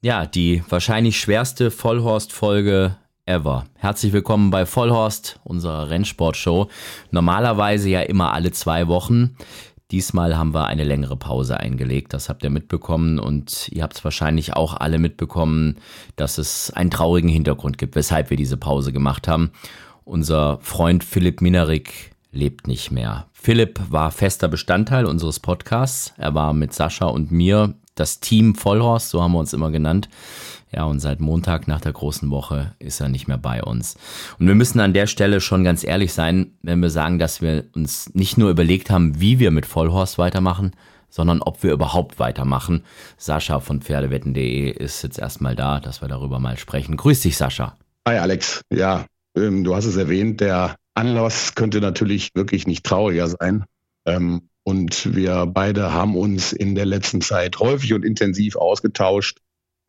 Ja, die wahrscheinlich schwerste Vollhorst-Folge ever. Herzlich willkommen bei Vollhorst, unserer Rennsportshow. Normalerweise ja immer alle zwei Wochen. Diesmal haben wir eine längere Pause eingelegt, das habt ihr mitbekommen und ihr habt es wahrscheinlich auch alle mitbekommen, dass es einen traurigen Hintergrund gibt, weshalb wir diese Pause gemacht haben. Unser Freund Philipp Minarik lebt nicht mehr. Philipp war fester Bestandteil unseres Podcasts. Er war mit Sascha und mir das Team Vollhorst, so haben wir uns immer genannt. Ja, und seit Montag nach der großen Woche ist er nicht mehr bei uns. Und wir müssen an der Stelle schon ganz ehrlich sein, wenn wir sagen, dass wir uns nicht nur überlegt haben, wie wir mit Vollhorst weitermachen, sondern ob wir überhaupt weitermachen. Sascha von Pferdewetten.de ist jetzt erstmal da, dass wir darüber mal sprechen. Grüß dich, Sascha. Hi, Alex. Ja, ähm, du hast es erwähnt, der Anlass könnte natürlich wirklich nicht trauriger sein. Ähm, und wir beide haben uns in der letzten Zeit häufig und intensiv ausgetauscht,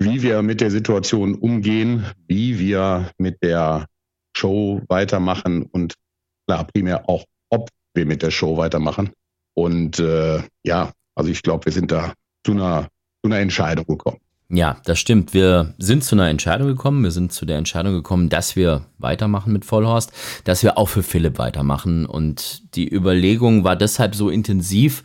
wie wir mit der Situation umgehen, wie wir mit der Show weitermachen und klar, primär auch, ob wir mit der Show weitermachen. Und äh, ja, also ich glaube, wir sind da zu einer, zu einer Entscheidung gekommen. Ja, das stimmt. Wir sind zu einer Entscheidung gekommen. Wir sind zu der Entscheidung gekommen, dass wir weitermachen mit Vollhorst, dass wir auch für Philipp weitermachen. Und die Überlegung war deshalb so intensiv,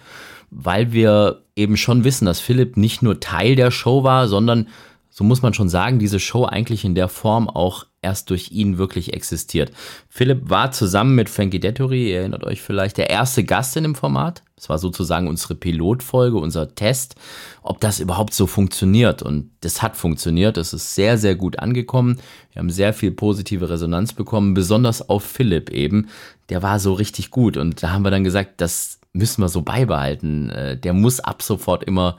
weil wir eben schon wissen, dass Philipp nicht nur Teil der Show war, sondern so muss man schon sagen, diese Show eigentlich in der Form auch erst durch ihn wirklich existiert. Philipp war zusammen mit Frankie Dettori, ihr erinnert euch vielleicht, der erste Gast in dem Format. Es war sozusagen unsere Pilotfolge, unser Test, ob das überhaupt so funktioniert. Und das hat funktioniert. Es ist sehr, sehr gut angekommen. Wir haben sehr viel positive Resonanz bekommen, besonders auf Philipp eben. Der war so richtig gut. Und da haben wir dann gesagt, das müssen wir so beibehalten. Äh, der muss ab sofort immer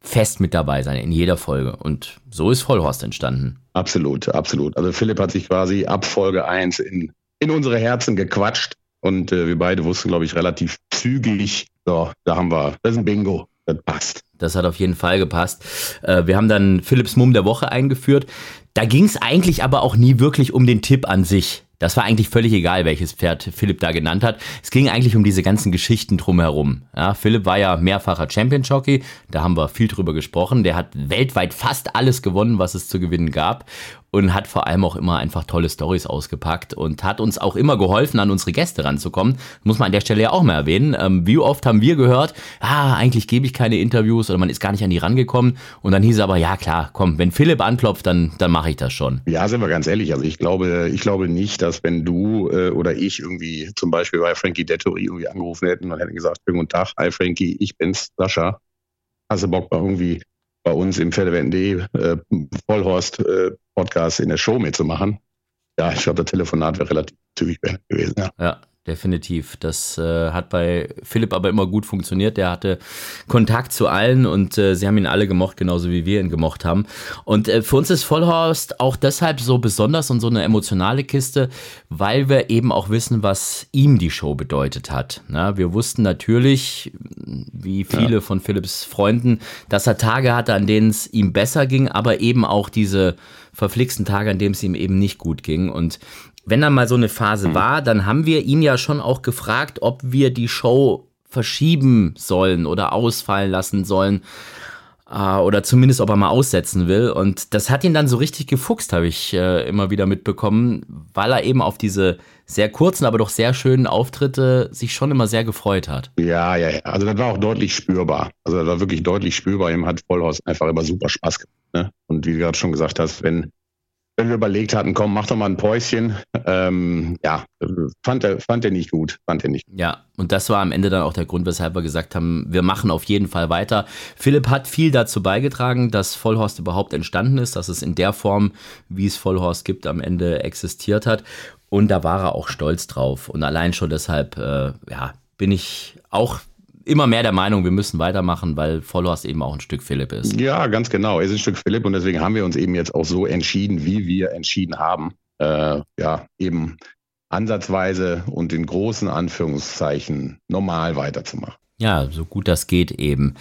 fest mit dabei sein in jeder Folge. Und so ist Vollhorst entstanden. Absolut, absolut. Also Philipp hat sich quasi ab Folge 1 in, in unsere Herzen gequatscht. Und äh, wir beide wussten, glaube ich, relativ zügig, so, da haben wir, das ist ein Bingo, das passt. Das hat auf jeden Fall gepasst. Äh, wir haben dann Philipps Mumm der Woche eingeführt. Da ging es eigentlich aber auch nie wirklich um den Tipp an sich. Das war eigentlich völlig egal, welches Pferd Philipp da genannt hat. Es ging eigentlich um diese ganzen Geschichten drumherum. Ja, Philipp war ja mehrfacher Champion Jockey, da haben wir viel drüber gesprochen. Der hat weltweit fast alles gewonnen, was es zu gewinnen gab und hat vor allem auch immer einfach tolle Stories ausgepackt und hat uns auch immer geholfen, an unsere Gäste ranzukommen. Muss man an der Stelle ja auch mal erwähnen. Ähm, wie oft haben wir gehört, ah, eigentlich gebe ich keine Interviews oder man ist gar nicht an die rangekommen und dann hieß es aber, ja klar, komm, wenn Philipp anklopft, dann, dann mache ich das schon. Ja, sind wir ganz ehrlich. Also ich glaube, ich glaube nicht, dass wenn du äh, oder ich irgendwie zum Beispiel bei Frankie Dettori irgendwie angerufen hätten und hätten gesagt, schönen guten Tag, hi Frankie, ich bin's, Sascha. Hast du Bock, mal irgendwie bei uns im Pferdewetten.de äh, Vollhorst äh, Podcast in der Show mitzumachen. Ja, ich glaube, das Telefonat wäre relativ zügig gewesen. Ja. ja definitiv. Das äh, hat bei Philipp aber immer gut funktioniert. Der hatte Kontakt zu allen und äh, sie haben ihn alle gemocht, genauso wie wir ihn gemocht haben. Und äh, für uns ist Vollhorst auch deshalb so besonders und so eine emotionale Kiste, weil wir eben auch wissen, was ihm die Show bedeutet hat. Na, wir wussten natürlich, wie viele ja. von Philipps Freunden, dass er Tage hatte, an denen es ihm besser ging, aber eben auch diese verflixten Tage, an denen es ihm eben nicht gut ging. Und wenn dann mal so eine Phase mhm. war, dann haben wir ihn ja schon auch gefragt, ob wir die Show verschieben sollen oder ausfallen lassen sollen. Äh, oder zumindest, ob er mal aussetzen will. Und das hat ihn dann so richtig gefuchst, habe ich äh, immer wieder mitbekommen, weil er eben auf diese sehr kurzen, aber doch sehr schönen Auftritte sich schon immer sehr gefreut hat. Ja, ja, ja. Also das war auch deutlich spürbar. Also das war wirklich deutlich spürbar. Ihm hat Vollhaus einfach immer super Spaß gemacht. Ne? Und wie du gerade schon gesagt hast, wenn wenn wir überlegt hatten, komm, mach doch mal ein Päuschen. Ähm, ja, fand er, fand er nicht gut, fand er nicht. Ja, und das war am Ende dann auch der Grund, weshalb wir gesagt haben, wir machen auf jeden Fall weiter. Philipp hat viel dazu beigetragen, dass Vollhorst überhaupt entstanden ist, dass es in der Form, wie es Vollhorst gibt, am Ende existiert hat. Und da war er auch stolz drauf. Und allein schon deshalb, äh, ja, bin ich auch immer mehr der Meinung, wir müssen weitermachen, weil Followers eben auch ein Stück Philipp ist. Ja, ganz genau. Er ist ein Stück Philipp und deswegen haben wir uns eben jetzt auch so entschieden, wie wir entschieden haben. Äh, ja, eben ansatzweise und in großen Anführungszeichen normal weiterzumachen. Ja, so gut das geht eben.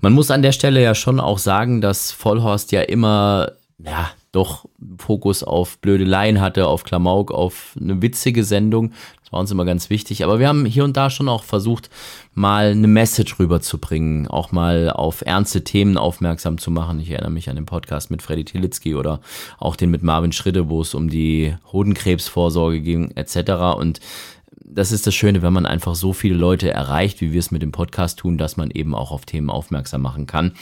Man muss an der Stelle ja schon auch sagen, dass Vollhorst ja immer, ja, doch Fokus auf Blödeleien hatte, auf Klamauk, auf eine witzige Sendung war uns immer ganz wichtig. Aber wir haben hier und da schon auch versucht, mal eine Message rüberzubringen, auch mal auf ernste Themen aufmerksam zu machen. Ich erinnere mich an den Podcast mit Freddy Tilitzki oder auch den mit Marvin Schritte, wo es um die Hodenkrebsvorsorge ging etc. Und das ist das Schöne, wenn man einfach so viele Leute erreicht, wie wir es mit dem Podcast tun, dass man eben auch auf Themen aufmerksam machen kann.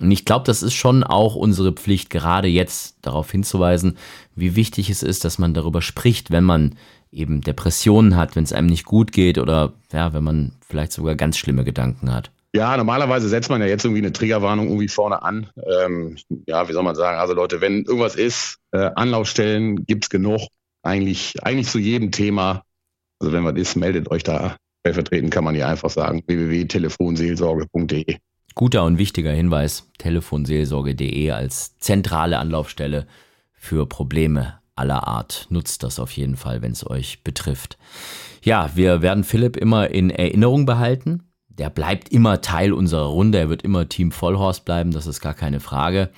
Und ich glaube, das ist schon auch unsere Pflicht, gerade jetzt darauf hinzuweisen, wie wichtig es ist, dass man darüber spricht, wenn man eben Depressionen hat, wenn es einem nicht gut geht oder ja, wenn man vielleicht sogar ganz schlimme Gedanken hat. Ja, normalerweise setzt man ja jetzt irgendwie eine Triggerwarnung irgendwie vorne an. Ähm, ja, wie soll man sagen? Also Leute, wenn irgendwas ist, äh, Anlaufstellen gibt's genug. Eigentlich, eigentlich zu jedem Thema. Also wenn was ist, meldet euch da. Stellvertretend kann man ja einfach sagen, www.telefonseelsorge.de. Guter und wichtiger Hinweis, telefonseelsorge.de als zentrale Anlaufstelle für Probleme aller Art. Nutzt das auf jeden Fall, wenn es euch betrifft. Ja, wir werden Philipp immer in Erinnerung behalten. Der bleibt immer Teil unserer Runde. Er wird immer Team Vollhorst bleiben, das ist gar keine Frage.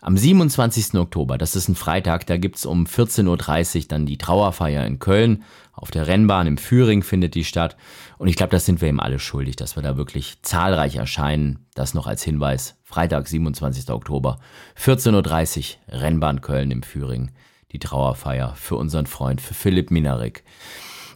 Am 27. Oktober, das ist ein Freitag, da gibt's um 14.30 Uhr dann die Trauerfeier in Köln. Auf der Rennbahn im Führing findet die statt. Und ich glaube, das sind wir ihm alle schuldig, dass wir da wirklich zahlreich erscheinen. Das noch als Hinweis. Freitag, 27. Oktober, 14.30 Uhr, Rennbahn Köln im Führing. Die Trauerfeier für unseren Freund, für Philipp Minarik.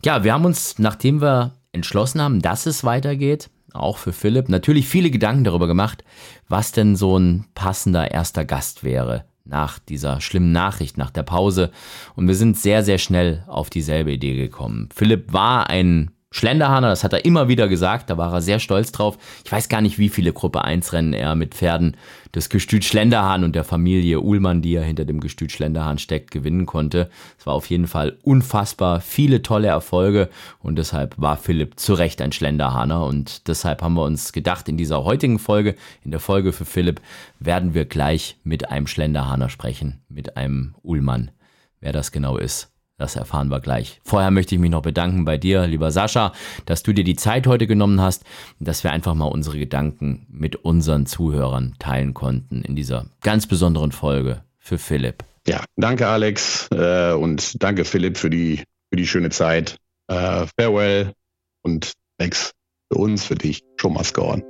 Ja, wir haben uns, nachdem wir entschlossen haben, dass es weitergeht, auch für Philipp, natürlich viele Gedanken darüber gemacht, was denn so ein passender erster Gast wäre nach dieser schlimmen Nachricht, nach der Pause. Und wir sind sehr, sehr schnell auf dieselbe Idee gekommen. Philipp war ein Schlenderhahner, das hat er immer wieder gesagt, da war er sehr stolz drauf. Ich weiß gar nicht, wie viele Gruppe 1 Rennen er mit Pferden des Gestüt Schlenderhahn und der Familie Uhlmann, die ja hinter dem Gestüt Schlenderhahn steckt, gewinnen konnte. Es war auf jeden Fall unfassbar viele tolle Erfolge und deshalb war Philipp zu Recht ein Schlenderhahner und deshalb haben wir uns gedacht, in dieser heutigen Folge, in der Folge für Philipp, werden wir gleich mit einem Schlenderhahner sprechen, mit einem Uhlmann. Wer das genau ist, das erfahren wir gleich. Vorher möchte ich mich noch bedanken bei dir, lieber Sascha, dass du dir die Zeit heute genommen hast, dass wir einfach mal unsere Gedanken mit unseren Zuhörern teilen konnten in dieser ganz besonderen Folge für Philipp. Ja, danke Alex äh, und danke Philipp für die, für die schöne Zeit. Äh, farewell und Max für uns, für dich, schon mal scoren.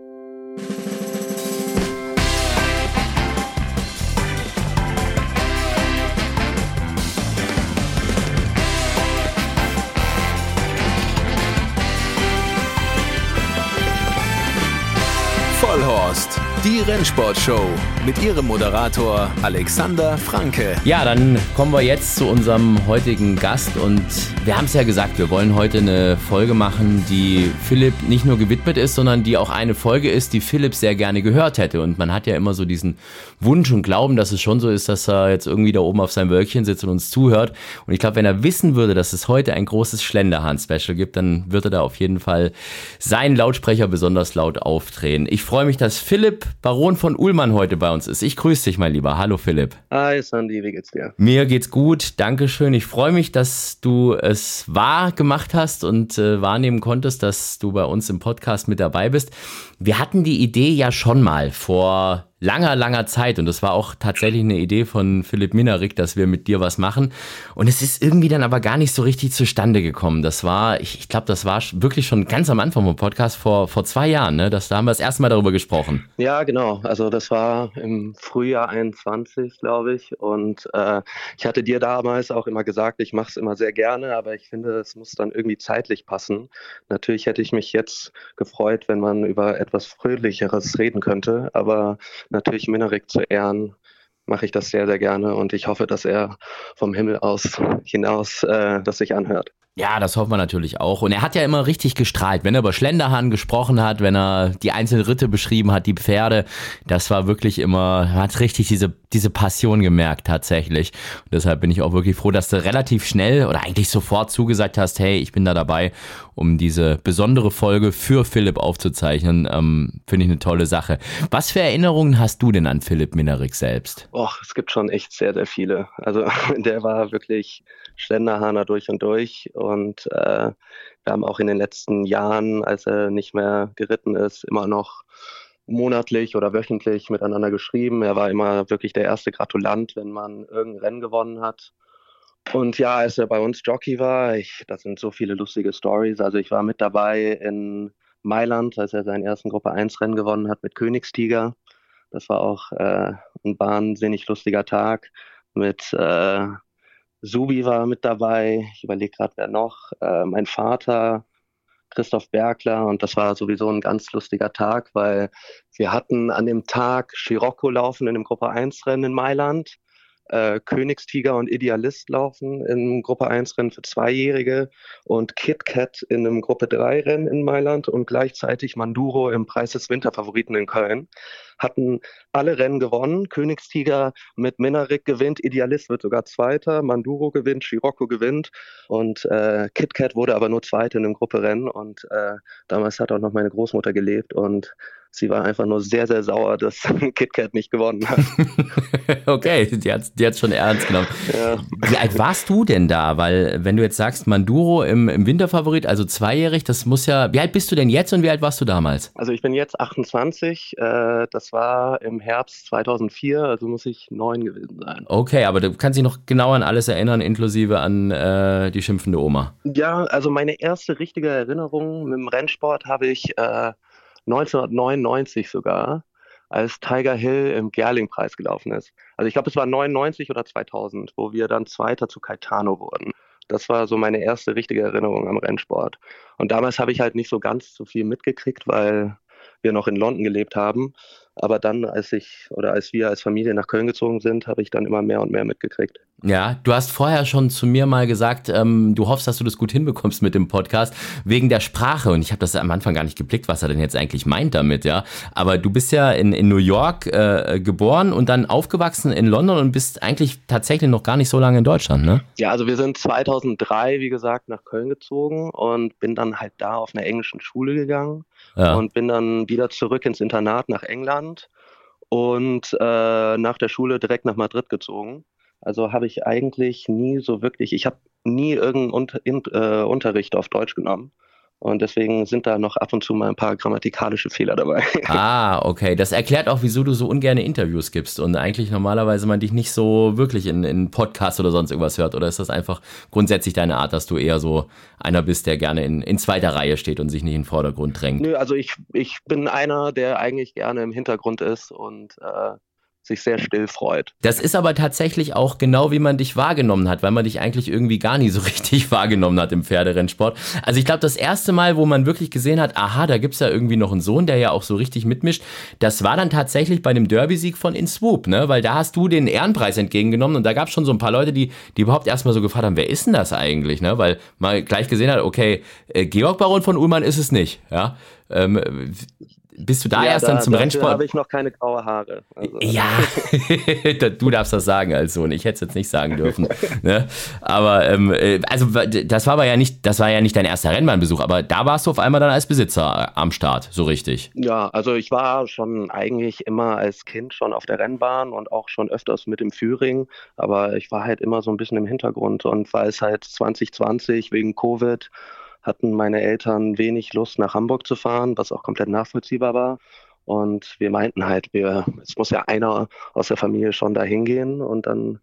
D die Rennsportshow mit ihrem Moderator Alexander Franke. Ja, dann kommen wir jetzt zu unserem heutigen Gast und wir haben es ja gesagt, wir wollen heute eine Folge machen, die Philipp nicht nur gewidmet ist, sondern die auch eine Folge ist, die Philipp sehr gerne gehört hätte. Und man hat ja immer so diesen Wunsch und Glauben, dass es schon so ist, dass er jetzt irgendwie da oben auf seinem Wölkchen sitzt und uns zuhört. Und ich glaube, wenn er wissen würde, dass es heute ein großes Schlenderhahn-Special gibt, dann würde er da auf jeden Fall seinen Lautsprecher besonders laut aufdrehen. Ich freue mich, dass Philipp Baron von Ullmann heute bei uns ist. Ich grüße dich, mein Lieber. Hallo Philipp. Hi Sandy, wie geht's dir? Mir geht's gut, Dankeschön. Ich freue mich, dass du es wahr gemacht hast und äh, wahrnehmen konntest, dass du bei uns im Podcast mit dabei bist. Wir hatten die Idee ja schon mal vor langer, langer Zeit. Und das war auch tatsächlich eine Idee von Philipp Minarik, dass wir mit dir was machen. Und es ist irgendwie dann aber gar nicht so richtig zustande gekommen. Das war, ich, ich glaube, das war wirklich schon ganz am Anfang vom Podcast vor, vor zwei Jahren. Ne? Das, da haben wir das erste Mal darüber gesprochen. Ja, genau. Also das war im Frühjahr 21, glaube ich. Und äh, ich hatte dir damals auch immer gesagt, ich mache es immer sehr gerne, aber ich finde, es muss dann irgendwie zeitlich passen. Natürlich hätte ich mich jetzt gefreut, wenn man über etwas Fröhlicheres reden könnte. Aber natürlich Minarik zu ehren, mache ich das sehr, sehr gerne und ich hoffe, dass er vom Himmel aus hinaus äh, das sich anhört. Ja, das hoffen wir natürlich auch. Und er hat ja immer richtig gestrahlt, wenn er über Schlenderhahn gesprochen hat, wenn er die einzelnen Ritte beschrieben hat, die Pferde. Das war wirklich immer, er hat richtig diese, diese Passion gemerkt, tatsächlich. Und deshalb bin ich auch wirklich froh, dass du relativ schnell oder eigentlich sofort zugesagt hast, hey, ich bin da dabei, um diese besondere Folge für Philipp aufzuzeichnen. Ähm, Finde ich eine tolle Sache. Was für Erinnerungen hast du denn an Philipp Minerik selbst? Och, es gibt schon echt sehr, sehr viele. Also der war wirklich Schlenderhahner durch und durch und äh, wir haben auch in den letzten Jahren, als er nicht mehr geritten ist, immer noch monatlich oder wöchentlich miteinander geschrieben. Er war immer wirklich der erste Gratulant, wenn man irgendein Rennen gewonnen hat. Und ja, als er bei uns Jockey war, ich, das sind so viele lustige Stories. Also ich war mit dabei in Mailand, als er seinen ersten Gruppe 1 Rennen gewonnen hat mit Königstiger. Das war auch äh, ein wahnsinnig lustiger Tag. Mit äh, Subi war mit dabei. Ich überlege gerade, wer noch. Äh, mein Vater, Christoph Bergler. Und das war sowieso ein ganz lustiger Tag, weil wir hatten an dem Tag Scirocco laufen in dem Gruppe 1 Rennen in Mailand äh, Königstiger und Idealist laufen im Gruppe 1 Rennen für Zweijährige und KitKat in einem Gruppe 3 Rennen in Mailand und gleichzeitig Manduro im Preis des Winterfavoriten in Köln. Hatten alle Rennen gewonnen. Königstiger mit Minarik gewinnt, Idealist wird sogar Zweiter, Manduro gewinnt, Scirocco gewinnt und äh, KitKat wurde aber nur Zweite in einem Gruppe Rennen und äh, damals hat auch noch meine Großmutter gelebt und Sie war einfach nur sehr, sehr sauer, dass KitKat nicht gewonnen hat. okay, die hat die schon ernst genommen. Ja. Wie alt warst du denn da? Weil, wenn du jetzt sagst, Manduro im, im Winterfavorit, also zweijährig, das muss ja. Wie alt bist du denn jetzt und wie alt warst du damals? Also, ich bin jetzt 28. Äh, das war im Herbst 2004, also muss ich neun gewesen sein. Okay, aber du kannst dich noch genau an alles erinnern, inklusive an äh, die schimpfende Oma. Ja, also meine erste richtige Erinnerung mit dem Rennsport habe ich. Äh, 1999 sogar, als Tiger Hill im Gerling-Preis gelaufen ist. Also ich glaube, es war 99 oder 2000, wo wir dann Zweiter zu Caetano wurden. Das war so meine erste richtige Erinnerung am Rennsport. Und damals habe ich halt nicht so ganz so viel mitgekriegt, weil wir noch in London gelebt haben. Aber dann, als ich oder als wir als Familie nach Köln gezogen sind, habe ich dann immer mehr und mehr mitgekriegt. Ja, du hast vorher schon zu mir mal gesagt, ähm, du hoffst, dass du das gut hinbekommst mit dem Podcast, wegen der Sprache. Und ich habe das am Anfang gar nicht geblickt, was er denn jetzt eigentlich meint damit, ja. Aber du bist ja in, in New York äh, geboren und dann aufgewachsen in London und bist eigentlich tatsächlich noch gar nicht so lange in Deutschland, ne? Ja, also wir sind 2003, wie gesagt, nach Köln gezogen und bin dann halt da auf einer englischen Schule gegangen ja. und bin dann wieder zurück ins Internat nach England und äh, nach der Schule direkt nach Madrid gezogen. Also habe ich eigentlich nie so wirklich, ich habe nie irgendeinen Unter, äh, Unterricht auf Deutsch genommen. Und deswegen sind da noch ab und zu mal ein paar grammatikalische Fehler dabei. Ah, okay. Das erklärt auch, wieso du so ungern Interviews gibst und eigentlich normalerweise man dich nicht so wirklich in, in Podcasts oder sonst irgendwas hört. Oder ist das einfach grundsätzlich deine Art, dass du eher so einer bist, der gerne in, in zweiter Reihe steht und sich nicht in den Vordergrund drängt? Nö, also ich, ich bin einer, der eigentlich gerne im Hintergrund ist und äh, sich sehr still freut. Das ist aber tatsächlich auch genau, wie man dich wahrgenommen hat, weil man dich eigentlich irgendwie gar nie so richtig wahrgenommen hat im Pferderennsport. Also ich glaube, das erste Mal, wo man wirklich gesehen hat, aha, da gibt es ja irgendwie noch einen Sohn, der ja auch so richtig mitmischt, das war dann tatsächlich bei dem Derby-Sieg von InSwoop, ne? Weil da hast du den Ehrenpreis entgegengenommen und da gab es schon so ein paar Leute, die, die überhaupt erstmal so gefragt haben, wer ist denn das eigentlich, ne? Weil man gleich gesehen hat, okay, äh, Georg Baron von Ullmann ist es nicht, ja. Ähm, bist du da ja, erst da, dann zum Rennsport? Da habe ich noch keine graue Haare. Also. Ja, du darfst das sagen als Sohn. Ich hätte es jetzt nicht sagen dürfen. ne? Aber ähm, äh, also das war aber ja nicht, das war ja nicht dein erster Rennbahnbesuch, aber da warst du auf einmal dann als Besitzer am Start, so richtig. Ja, also ich war schon eigentlich immer als Kind schon auf der Rennbahn und auch schon öfters mit dem Führing, aber ich war halt immer so ein bisschen im Hintergrund und weil es halt 2020 wegen Covid hatten meine Eltern wenig Lust, nach Hamburg zu fahren, was auch komplett nachvollziehbar war. Und wir meinten halt, wir, es muss ja einer aus der Familie schon da hingehen und dann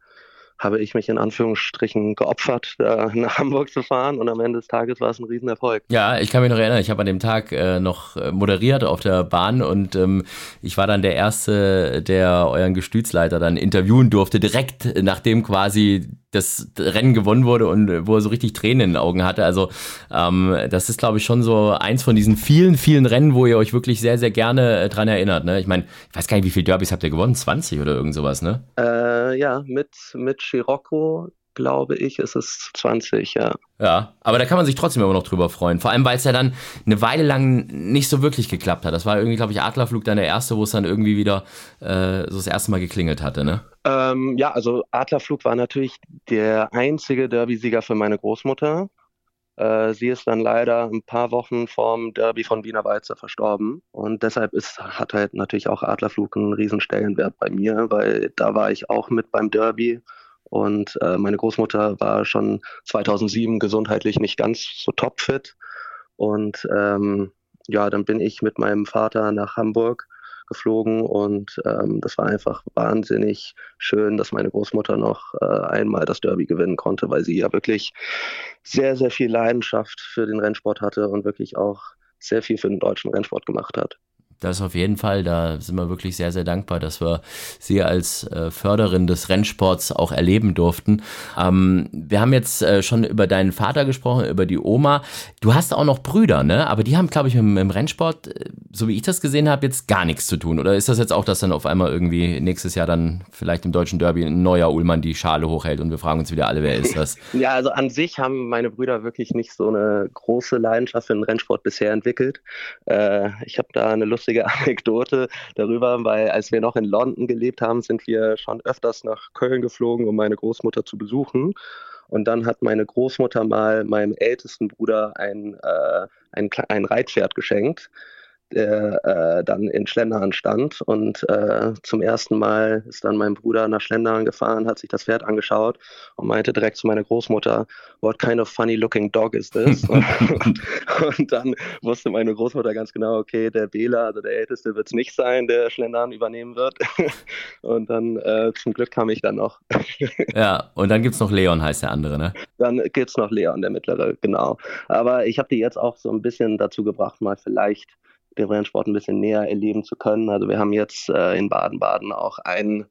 habe ich mich in Anführungsstrichen geopfert, da nach Hamburg zu fahren und am Ende des Tages war es ein Riesenerfolg. Ja, ich kann mich noch erinnern, ich habe an dem Tag äh, noch äh, moderiert auf der Bahn und ähm, ich war dann der Erste, der euren Gestütsleiter dann interviewen durfte, direkt nachdem quasi das Rennen gewonnen wurde und wo er so richtig Tränen in den Augen hatte. Also ähm, das ist, glaube ich, schon so eins von diesen vielen, vielen Rennen, wo ihr euch wirklich sehr, sehr gerne äh, dran erinnert. Ne? Ich meine, ich weiß gar nicht, wie viele Derbys habt ihr gewonnen? 20 oder irgend sowas, ne? Äh, ja, mit, mit Scirocco glaube ich, ist es 20, ja. Ja, aber da kann man sich trotzdem immer noch drüber freuen. Vor allem, weil es ja dann eine Weile lang nicht so wirklich geklappt hat. Das war irgendwie, glaube ich, Adlerflug dann der erste, wo es dann irgendwie wieder äh, so das erste Mal geklingelt hatte, ne? Ähm, ja, also Adlerflug war natürlich der einzige Derby-Sieger für meine Großmutter. Äh, sie ist dann leider ein paar Wochen vorm Derby von Wiener Walzer verstorben. Und deshalb ist, hat halt natürlich auch Adlerflug einen riesen Stellenwert bei mir, weil da war ich auch mit beim Derby und äh, meine Großmutter war schon 2007 gesundheitlich nicht ganz so topfit. Und ähm, ja, dann bin ich mit meinem Vater nach Hamburg geflogen und ähm, das war einfach wahnsinnig schön, dass meine Großmutter noch äh, einmal das Derby gewinnen konnte, weil sie ja wirklich sehr, sehr viel Leidenschaft für den Rennsport hatte und wirklich auch sehr viel für den deutschen Rennsport gemacht hat. Das auf jeden Fall, da sind wir wirklich sehr, sehr dankbar, dass wir Sie als äh, Förderin des Rennsports auch erleben durften. Ähm, wir haben jetzt äh, schon über deinen Vater gesprochen, über die Oma. Du hast auch noch Brüder, ne? Aber die haben, glaube ich, mit, dem Rennsport, äh, so wie ich das gesehen habe, jetzt gar nichts zu tun. Oder ist das jetzt auch, dass dann auf einmal irgendwie nächstes Jahr dann vielleicht im deutschen Derby ein neuer Ullmann die Schale hochhält und wir fragen uns wieder alle, wer ist das? ja, also an sich haben meine Brüder wirklich nicht so eine große Leidenschaft für den Rennsport bisher entwickelt. Äh, ich habe da eine lustige lustige Anekdote darüber, weil als wir noch in London gelebt haben, sind wir schon öfters nach Köln geflogen, um meine Großmutter zu besuchen. Und dann hat meine Großmutter mal meinem ältesten Bruder ein, äh, ein, ein Reitpferd geschenkt der äh, dann in Schlendern stand. Und äh, zum ersten Mal ist dann mein Bruder nach Schlendern gefahren, hat sich das Pferd angeschaut und meinte direkt zu meiner Großmutter, what kind of funny looking dog is this? und, und, dann wusste meine Großmutter ganz genau, okay, der Bela, also der Älteste, wird es nicht sein, der Schlendern übernehmen wird. und dann äh, zum Glück kam ich dann noch. ja, und dann gibt es noch Leon, heißt der andere, ne? Dann gibt es noch Leon, der mittlere, genau. Aber ich habe die jetzt auch so ein bisschen dazu gebracht, mal vielleicht den Rennsport ein bisschen näher erleben zu können. Also wir haben jetzt äh, in Baden-Baden auch einen,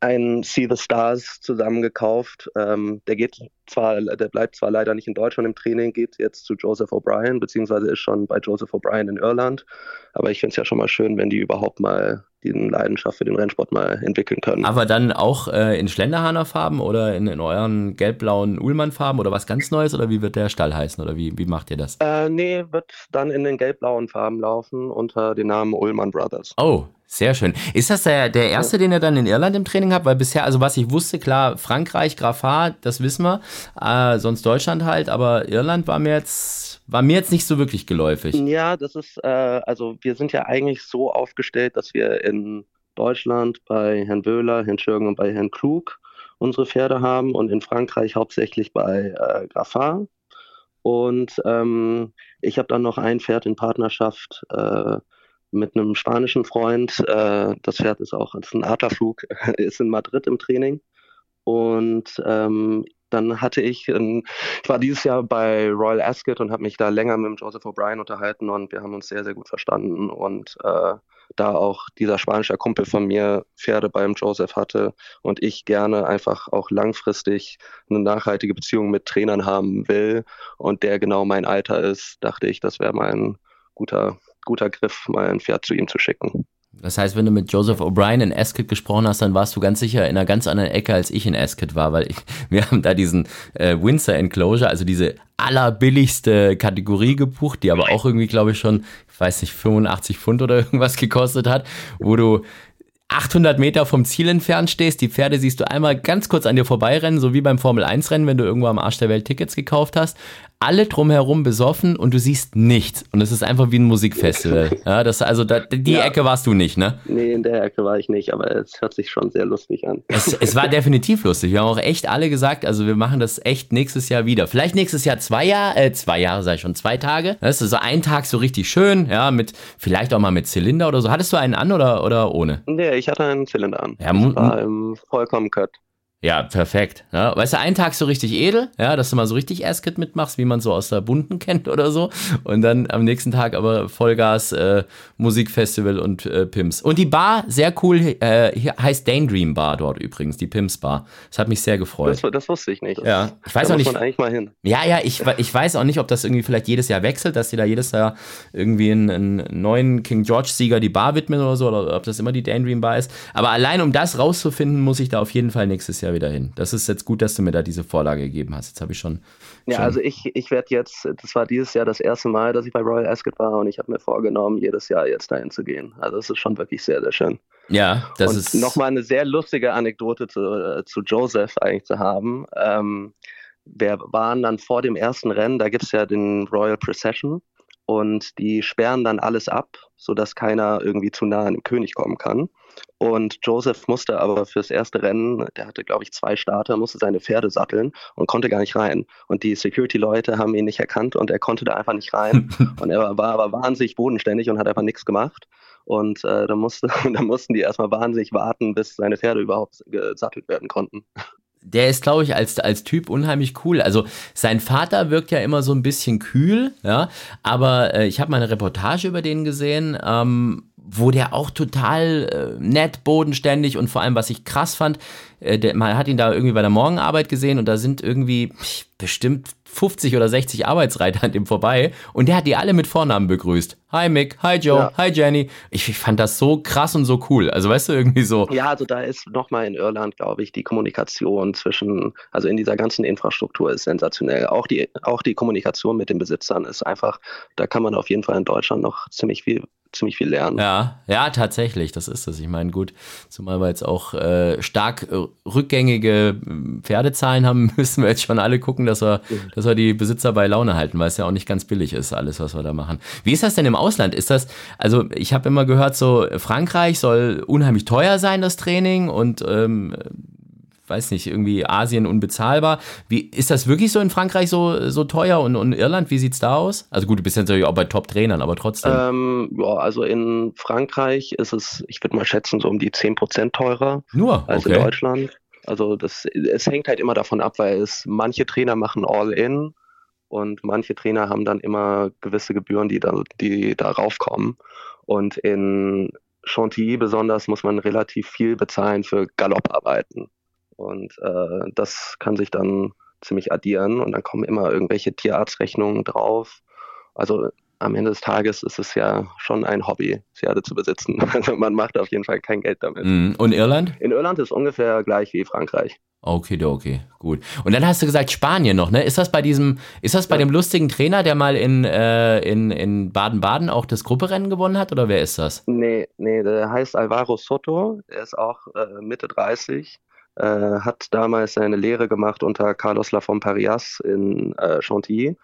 einen See the Stars zusammen gekauft. Ähm, der geht zwar, der bleibt zwar leider nicht in Deutschland im Training, geht jetzt zu Joseph O'Brien, beziehungsweise ist schon bei Joseph O'Brien in Irland. Aber ich finde es ja schon mal schön, wenn die überhaupt mal diesen Leidenschaft für den Rennsport mal entwickeln können. Aber dann auch äh, in Schlenderhahner Farben oder in, in euren gelb-blauen Ullmann-Farben oder was ganz Neues oder wie wird der Stall heißen oder wie, wie macht ihr das? Äh, nee, wird dann in den gelb-blauen Farben laufen unter dem Namen Ullmann Brothers. Oh, sehr schön. Ist das der, der erste, den ihr dann in Irland im Training habt? Weil bisher, also was ich wusste, klar, Frankreich, Grafat, das wissen wir, äh, sonst Deutschland halt, aber Irland war mir jetzt, war mir jetzt nicht so wirklich geläufig. Ja, das ist, äh, also wir sind ja eigentlich so aufgestellt, dass wir in Deutschland bei Herrn Wöhler, Herrn Schürgen und bei Herrn Klug unsere Pferde haben und in Frankreich hauptsächlich bei äh, Grafat. Und ähm, ich habe dann noch ein Pferd in Partnerschaft äh, mit einem spanischen Freund. Äh, das Pferd ist auch ist ein Adlerflug, ist in Madrid im Training. Und ähm, dann hatte ich, ein, ich war dieses Jahr bei Royal Ascot und habe mich da länger mit Joseph O'Brien unterhalten und wir haben uns sehr, sehr gut verstanden. Und äh, da auch dieser spanische Kumpel von mir Pferde beim Joseph hatte und ich gerne einfach auch langfristig eine nachhaltige Beziehung mit Trainern haben will und der genau mein Alter ist, dachte ich, das wäre mal ein guter guter Griff, mal ein Pferd zu ihm zu schicken. Das heißt, wenn du mit Joseph O'Brien in Ascot gesprochen hast, dann warst du ganz sicher in einer ganz anderen Ecke, als ich in Ascot war, weil ich, wir haben da diesen äh, Windsor Enclosure, also diese allerbilligste Kategorie gebucht, die aber auch irgendwie, glaube ich, schon, weiß nicht, 85 Pfund oder irgendwas gekostet hat, wo du 800 Meter vom Ziel entfernt stehst, die Pferde siehst du einmal ganz kurz an dir vorbeirennen, so wie beim Formel 1 Rennen, wenn du irgendwo am Arsch der Welt Tickets gekauft hast alle drumherum besoffen und du siehst nichts. Und es ist einfach wie ein Musikfestival. Ja, das, also da, die ja. Ecke warst du nicht, ne? Nee, in der Ecke war ich nicht, aber es hört sich schon sehr lustig an. Es, es war definitiv lustig. Wir haben auch echt alle gesagt, also wir machen das echt nächstes Jahr wieder. Vielleicht nächstes Jahr zwei Jahre, äh, zwei Jahre sei schon, zwei Tage. Das ist so ein Tag so richtig schön, ja, mit, vielleicht auch mal mit Zylinder oder so. Hattest du einen an oder, oder ohne? Nee, ich hatte einen Zylinder an. Ja, das war im vollkommen Cut. Ja, perfekt. Ja, weißt du, einen Tag so richtig edel, ja, dass du mal so richtig Asket mitmachst, wie man so aus der Bunten kennt oder so. Und dann am nächsten Tag aber Vollgas äh, Musikfestival und äh, Pimps. Und die Bar, sehr cool, äh, heißt Daydream Bar dort übrigens, die Pimps Bar. Das hat mich sehr gefreut. Das, das wusste ich nicht. Ja, ich weiß da auch nicht. Muss man eigentlich mal hin. Ja, ja, ich, ich weiß auch nicht, ob das irgendwie vielleicht jedes Jahr wechselt, dass die da jedes Jahr irgendwie einen, einen neuen King George Sieger die Bar widmen oder so, oder ob das immer die Daydream Bar ist. Aber allein um das rauszufinden, muss ich da auf jeden Fall nächstes Jahr wieder hin. Das ist jetzt gut, dass du mir da diese Vorlage gegeben hast. Jetzt habe ich schon. Ja, schon also ich, ich werde jetzt, das war dieses Jahr das erste Mal, dass ich bei Royal Ascot war und ich habe mir vorgenommen, jedes Jahr jetzt dahin zu gehen. Also es ist schon wirklich sehr, sehr schön. Ja, das und ist. Nochmal eine sehr lustige Anekdote zu, äh, zu Joseph eigentlich zu haben. Ähm, wir waren dann vor dem ersten Rennen, da gibt es ja den Royal Procession und die sperren dann alles ab, sodass keiner irgendwie zu nah an den König kommen kann. Und Joseph musste aber fürs erste Rennen, der hatte, glaube ich, zwei Starter, musste seine Pferde satteln und konnte gar nicht rein. Und die Security-Leute haben ihn nicht erkannt und er konnte da einfach nicht rein. und er war aber wahnsinnig bodenständig und hat einfach nichts gemacht. Und äh, da, musste, da mussten die erstmal wahnsinnig warten, bis seine Pferde überhaupt gesattelt werden konnten. Der ist, glaube ich, als, als Typ unheimlich cool. Also sein Vater wirkt ja immer so ein bisschen kühl, ja. Aber äh, ich habe mal eine Reportage über den gesehen. Ähm, wo der auch total äh, nett, bodenständig und vor allem, was ich krass fand, äh, der, man hat ihn da irgendwie bei der Morgenarbeit gesehen und da sind irgendwie bestimmt 50 oder 60 Arbeitsreiter an dem vorbei und der hat die alle mit Vornamen begrüßt. Hi Mick, hi Joe, ja. hi Jenny. Ich, ich, fand das so krass und so cool. Also weißt du, irgendwie so. Ja, also da ist nochmal in Irland, glaube ich, die Kommunikation zwischen, also in dieser ganzen Infrastruktur ist sensationell. Auch die, auch die Kommunikation mit den Besitzern ist einfach, da kann man auf jeden Fall in Deutschland noch ziemlich viel ziemlich viel lernen. Ja, ja, tatsächlich, das ist es. Ich meine, gut, zumal wir jetzt auch äh, stark äh, rückgängige äh, Pferdezahlen haben, müssen wir jetzt schon alle gucken, dass wir, mhm. dass wir die Besitzer bei Laune halten, weil es ja auch nicht ganz billig ist, alles, was wir da machen. Wie ist das denn im Ausland? Ist das, also ich habe immer gehört, so Frankreich soll unheimlich teuer sein, das Training und ähm, weiß nicht, irgendwie Asien unbezahlbar. Wie ist das wirklich so in Frankreich so, so teuer und, und Irland? Wie sieht es da aus? Also gut, du bist natürlich auch bei Top-Trainern, aber trotzdem. Ähm, ja, also in Frankreich ist es, ich würde mal schätzen, so um die 10% teurer Nur als okay. in Deutschland. Also das, es hängt halt immer davon ab, weil es manche Trainer machen All-In und manche Trainer haben dann immer gewisse Gebühren, die da, die darauf kommen. Und in Chantilly besonders muss man relativ viel bezahlen für Galopparbeiten. Und äh, das kann sich dann ziemlich addieren und dann kommen immer irgendwelche Tierarztrechnungen drauf. Also am Ende des Tages ist es ja schon ein Hobby, Pferde zu besitzen. Also man macht auf jeden Fall kein Geld damit. Mhm. Und Irland? In Irland ist ungefähr gleich wie Frankreich. Okay, okay, gut. Und dann hast du gesagt Spanien noch, ne? Ist das bei diesem, ist das bei ja. dem lustigen Trainer, der mal in, äh, in, in Baden-Baden auch das Grupperennen gewonnen hat, oder wer ist das? Nee, nee, der heißt Alvaro Soto, der ist auch äh, Mitte 30 äh, hat damals seine Lehre gemacht unter Carlos Lafont-Parias in äh, Chantilly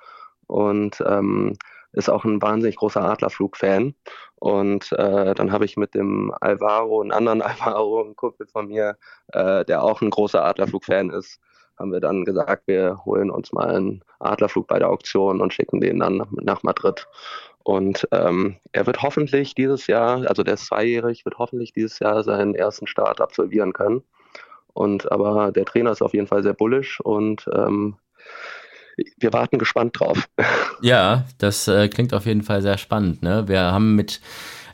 und ähm, ist auch ein wahnsinnig großer Adlerflug-Fan. Und äh, dann habe ich mit dem Alvaro, einen anderen Alvaro, einen Kumpel von mir, äh, der auch ein großer Adlerflug-Fan ist, haben wir dann gesagt, wir holen uns mal einen Adlerflug bei der Auktion und schicken den dann nach Madrid. Und ähm, er wird hoffentlich dieses Jahr, also der ist zweijährig, wird hoffentlich dieses Jahr seinen ersten Start absolvieren können. Und aber der Trainer ist auf jeden Fall sehr bullisch und ähm, wir warten gespannt drauf. Ja, das äh, klingt auf jeden Fall sehr spannend. Ne? Wir haben mit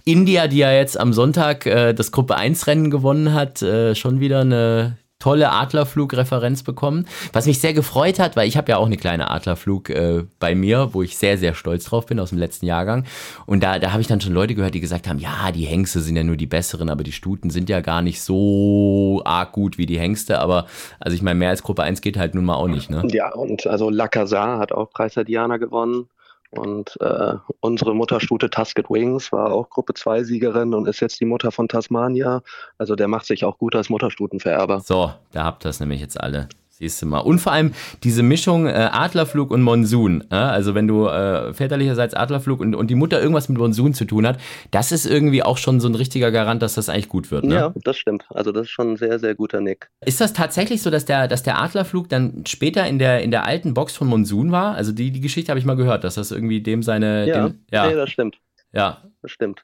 India, die ja jetzt am Sonntag äh, das Gruppe 1 Rennen gewonnen hat, äh, schon wieder eine tolle Adlerflug-Referenz bekommen, was mich sehr gefreut hat, weil ich habe ja auch eine kleine Adlerflug äh, bei mir, wo ich sehr, sehr stolz drauf bin aus dem letzten Jahrgang. Und da, da habe ich dann schon Leute gehört, die gesagt haben, ja, die Hengste sind ja nur die besseren, aber die Stuten sind ja gar nicht so arg gut wie die Hengste. Aber also ich meine, mehr als Gruppe 1 geht halt nun mal auch nicht. Ne? Ja, und also Lacazar hat auch Preis der Diana gewonnen. Und äh, unsere Mutterstute Tusked Wings war auch Gruppe 2 Siegerin und ist jetzt die Mutter von Tasmania. Also der macht sich auch gut als Mutterstutenvererber. So, da habt ihr es nämlich jetzt alle. Siehst du mal. Und vor allem diese Mischung äh, Adlerflug und Monsun. Äh? Also wenn du äh, väterlicherseits Adlerflug und, und die Mutter irgendwas mit Monsun zu tun hat, das ist irgendwie auch schon so ein richtiger Garant, dass das eigentlich gut wird. Ne? Ja, das stimmt. Also das ist schon ein sehr, sehr guter Nick. Ist das tatsächlich so, dass der, dass der Adlerflug dann später in der, in der alten Box von Monsun war? Also die, die Geschichte habe ich mal gehört, dass das irgendwie dem seine... Ja, dem, ja. Nee, das stimmt. Ja. Das stimmt.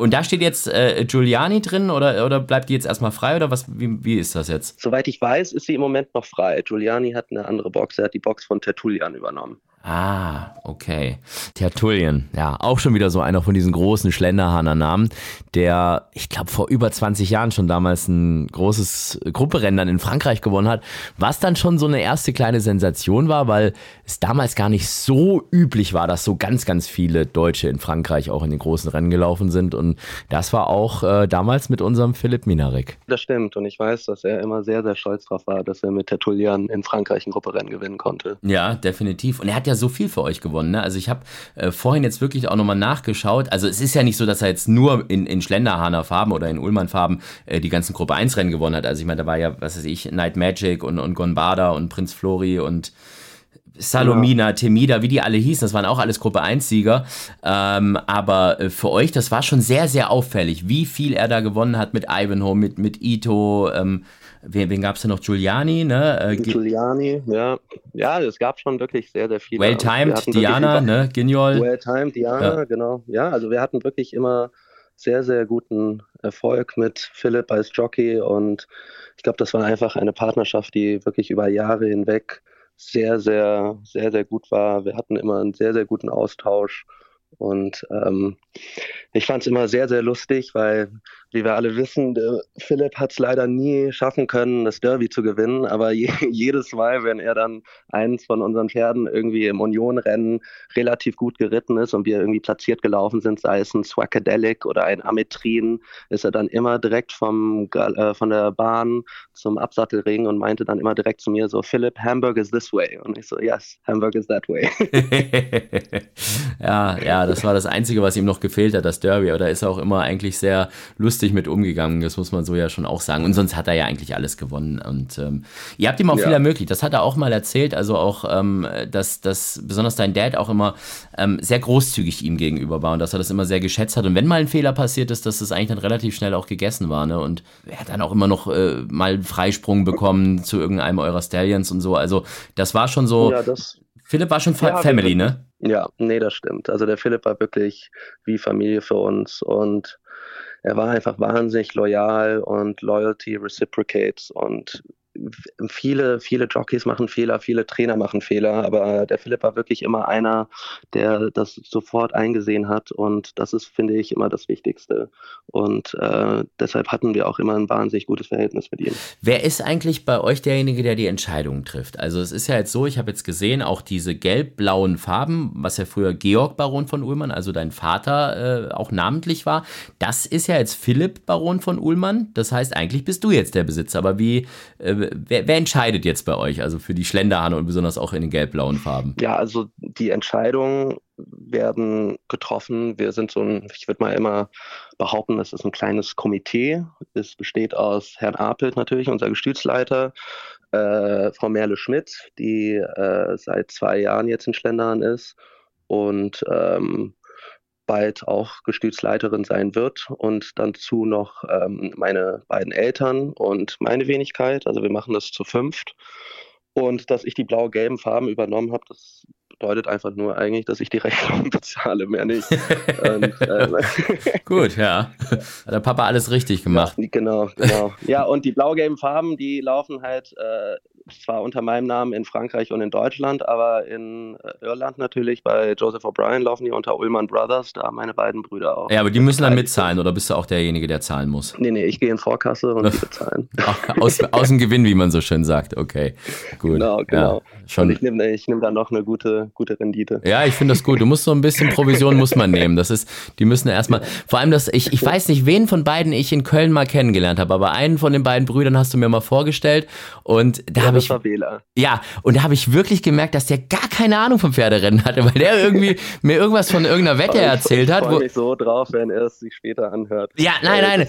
Und da steht jetzt äh, Giuliani drin oder, oder bleibt die jetzt erstmal frei oder was, wie, wie ist das jetzt? Soweit ich weiß, ist sie im Moment noch frei. Giuliani hat eine andere Box, er hat die Box von Tertullian übernommen. Ah, okay. Tertullian, ja, auch schon wieder so einer von diesen großen Schlenderhahner-Namen, der, ich glaube, vor über 20 Jahren schon damals ein großes Grupperennen in Frankreich gewonnen hat, was dann schon so eine erste kleine Sensation war, weil es damals gar nicht so üblich war, dass so ganz, ganz viele Deutsche in Frankreich auch in den großen Rennen gelaufen sind. Und das war auch äh, damals mit unserem Philipp Minarek. Das stimmt. Und ich weiß, dass er immer sehr, sehr stolz darauf war, dass er mit Tertullian in Frankreich ein Grupperennen gewinnen konnte. Ja, definitiv. Und er hat ja so viel für euch gewonnen. Ne? Also ich habe äh, vorhin jetzt wirklich auch nochmal nachgeschaut. Also es ist ja nicht so, dass er jetzt nur in, in Schlenderhahner Farben oder in Ullmann Farben äh, die ganzen Gruppe 1 Rennen gewonnen hat. Also ich meine, da war ja, was weiß ich, Night Magic und, und Gonbada und Prinz Flori und Salomina, Temida, wie die alle hießen, das waren auch alles Gruppe 1-Sieger. Ähm, aber äh, für euch, das war schon sehr, sehr auffällig, wie viel er da gewonnen hat mit Ivanhoe, mit, mit Ito, ähm, wen, wen gab es denn noch? Giuliani, ne? Äh, Giuliani, ja. Ja, es gab schon wirklich sehr, sehr viele. Well-timed, Diana, ne? Gignol. Well-timed, Diana, ja. genau. Ja, also wir hatten wirklich immer sehr, sehr guten Erfolg mit Philipp als Jockey und ich glaube, das war einfach eine Partnerschaft, die wirklich über Jahre hinweg sehr, sehr, sehr, sehr gut war. Wir hatten immer einen sehr, sehr guten Austausch und ähm, ich fand es immer sehr, sehr lustig, weil, wie wir alle wissen, Philipp hat es leider nie schaffen können, das Derby zu gewinnen. Aber je, jedes Mal, wenn er dann eins von unseren Pferden irgendwie im Union-Rennen relativ gut geritten ist und wir irgendwie platziert gelaufen sind, sei es ein Swackadelic oder ein Ametrin, ist er dann immer direkt vom, äh, von der Bahn zum Absattelring und meinte dann immer direkt zu mir so, Philipp, Hamburg is this way. Und ich so, yes, Hamburg is that way. ja, ja, das war das Einzige, was ihm noch gefehlt hat, das Derby. Aber da ist er auch immer eigentlich sehr lustig mit umgegangen. Das muss man so ja schon auch sagen. Und sonst hat er ja eigentlich alles gewonnen. Und ähm, ihr habt ihm auch ja. viel ermöglicht. Das hat er auch mal erzählt. Also auch, ähm, dass, dass besonders dein Dad auch immer ähm, sehr großzügig ihm gegenüber war und dass er das immer sehr geschätzt hat. Und wenn mal ein Fehler passiert ist, dass das eigentlich dann relativ schnell auch gegessen war. Ne? Und er hat dann auch immer noch äh, mal einen Freisprung bekommen zu irgendeinem eurer Stallions und so. Also das war schon so. Ja, Philipp war schon ja, Family, ne? Ja, nee, das stimmt. Also der Philipp war wirklich wie Familie für uns und er war einfach wahnsinnig loyal und Loyalty reciprocates und viele, viele Jockeys machen Fehler, viele Trainer machen Fehler, aber der Philipp war wirklich immer einer, der das sofort eingesehen hat und das ist, finde ich, immer das Wichtigste. Und äh, deshalb hatten wir auch immer ein wahnsinnig gutes Verhältnis mit ihm. Wer ist eigentlich bei euch derjenige, der die Entscheidungen trifft? Also es ist ja jetzt so, ich habe jetzt gesehen, auch diese gelb-blauen Farben, was ja früher Georg Baron von Ullmann, also dein Vater, äh, auch namentlich war, das ist ja jetzt Philipp Baron von Ullmann. Das heißt, eigentlich bist du jetzt der Besitzer. Aber wie, äh, wer, wer, entscheidet jetzt bei euch, also für die Schlenderhahne und besonders auch in den gelb-blauen Farben? Ja, also die Entscheidungen werden getroffen. Wir sind so ein, ich würde mal immer behaupten, das ist ein kleines Komitee. Es besteht aus Herrn Apelt natürlich, unser Gestütsleiter, äh, Frau Merle Schmidt, die äh, seit zwei Jahren jetzt in Schlendern ist und ähm, bald auch Gestütsleiterin sein wird und dann dazu noch ähm, meine beiden Eltern und meine Wenigkeit. Also wir machen das zu fünft. Und dass ich die blau-gelben Farben übernommen habe, das bedeutet einfach nur eigentlich, dass ich die Rechnung bezahle, mehr nicht. und, äh, Gut, ja. Hat der Papa alles richtig gemacht. Ja, genau, genau. Ja, und die blau-gelben Farben, die laufen halt äh, zwar unter meinem Namen in Frankreich und in Deutschland, aber in äh, Irland natürlich bei Joseph O'Brien laufen die unter Ullman Brothers, da meine beiden Brüder auch. Ja, aber die müssen dann mitzahlen oder bist du auch derjenige, der zahlen muss? Nee, nee, ich gehe in Vorkasse und die bezahlen. aus, aus dem Gewinn, wie man so schön sagt. Okay, gut. Genau, genau. Ja, schon. Und ich nehme ich nehm dann noch eine gute, gute Rendite. Ja, ich finde das gut. Du musst so ein bisschen Provision muss man nehmen. Das ist, die müssen erstmal, vor allem das, ich, ich weiß nicht, wen von beiden ich in Köln mal kennengelernt habe, aber einen von den beiden Brüdern hast du mir mal vorgestellt und da ja, habe ich. War Wähler. Ja, und da habe ich wirklich gemerkt, dass der gar keine Ahnung vom Pferderennen hatte, weil der irgendwie mir irgendwas von irgendeiner Wette erzählt hat. Ich freue mich so drauf, wenn er es sich später anhört. Ja, nein, nein.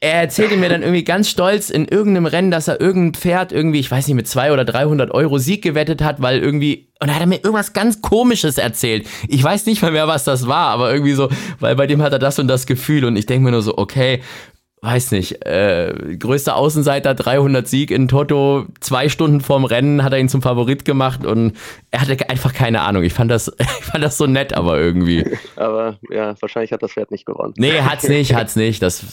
er erzählte mir dann irgendwie ganz stolz in irgendeinem Rennen, dass er irgendein Pferd irgendwie, ich weiß nicht, mit 200 oder 300 Euro Sieg gewettet hat, weil irgendwie und da hat er mir irgendwas ganz Komisches erzählt. Ich weiß nicht mal mehr, was das war, aber irgendwie so, weil bei dem hat er das und das Gefühl. Und ich denke mir nur so, okay, weiß nicht, äh, größter Außenseiter, 300 Sieg in Toto, zwei Stunden vorm Rennen hat er ihn zum Favorit gemacht und er hatte einfach keine Ahnung. Ich fand das, ich fand das so nett, aber irgendwie. Aber ja, wahrscheinlich hat das Pferd nicht gewonnen. Nee, hat's nicht, hat's nicht. Das,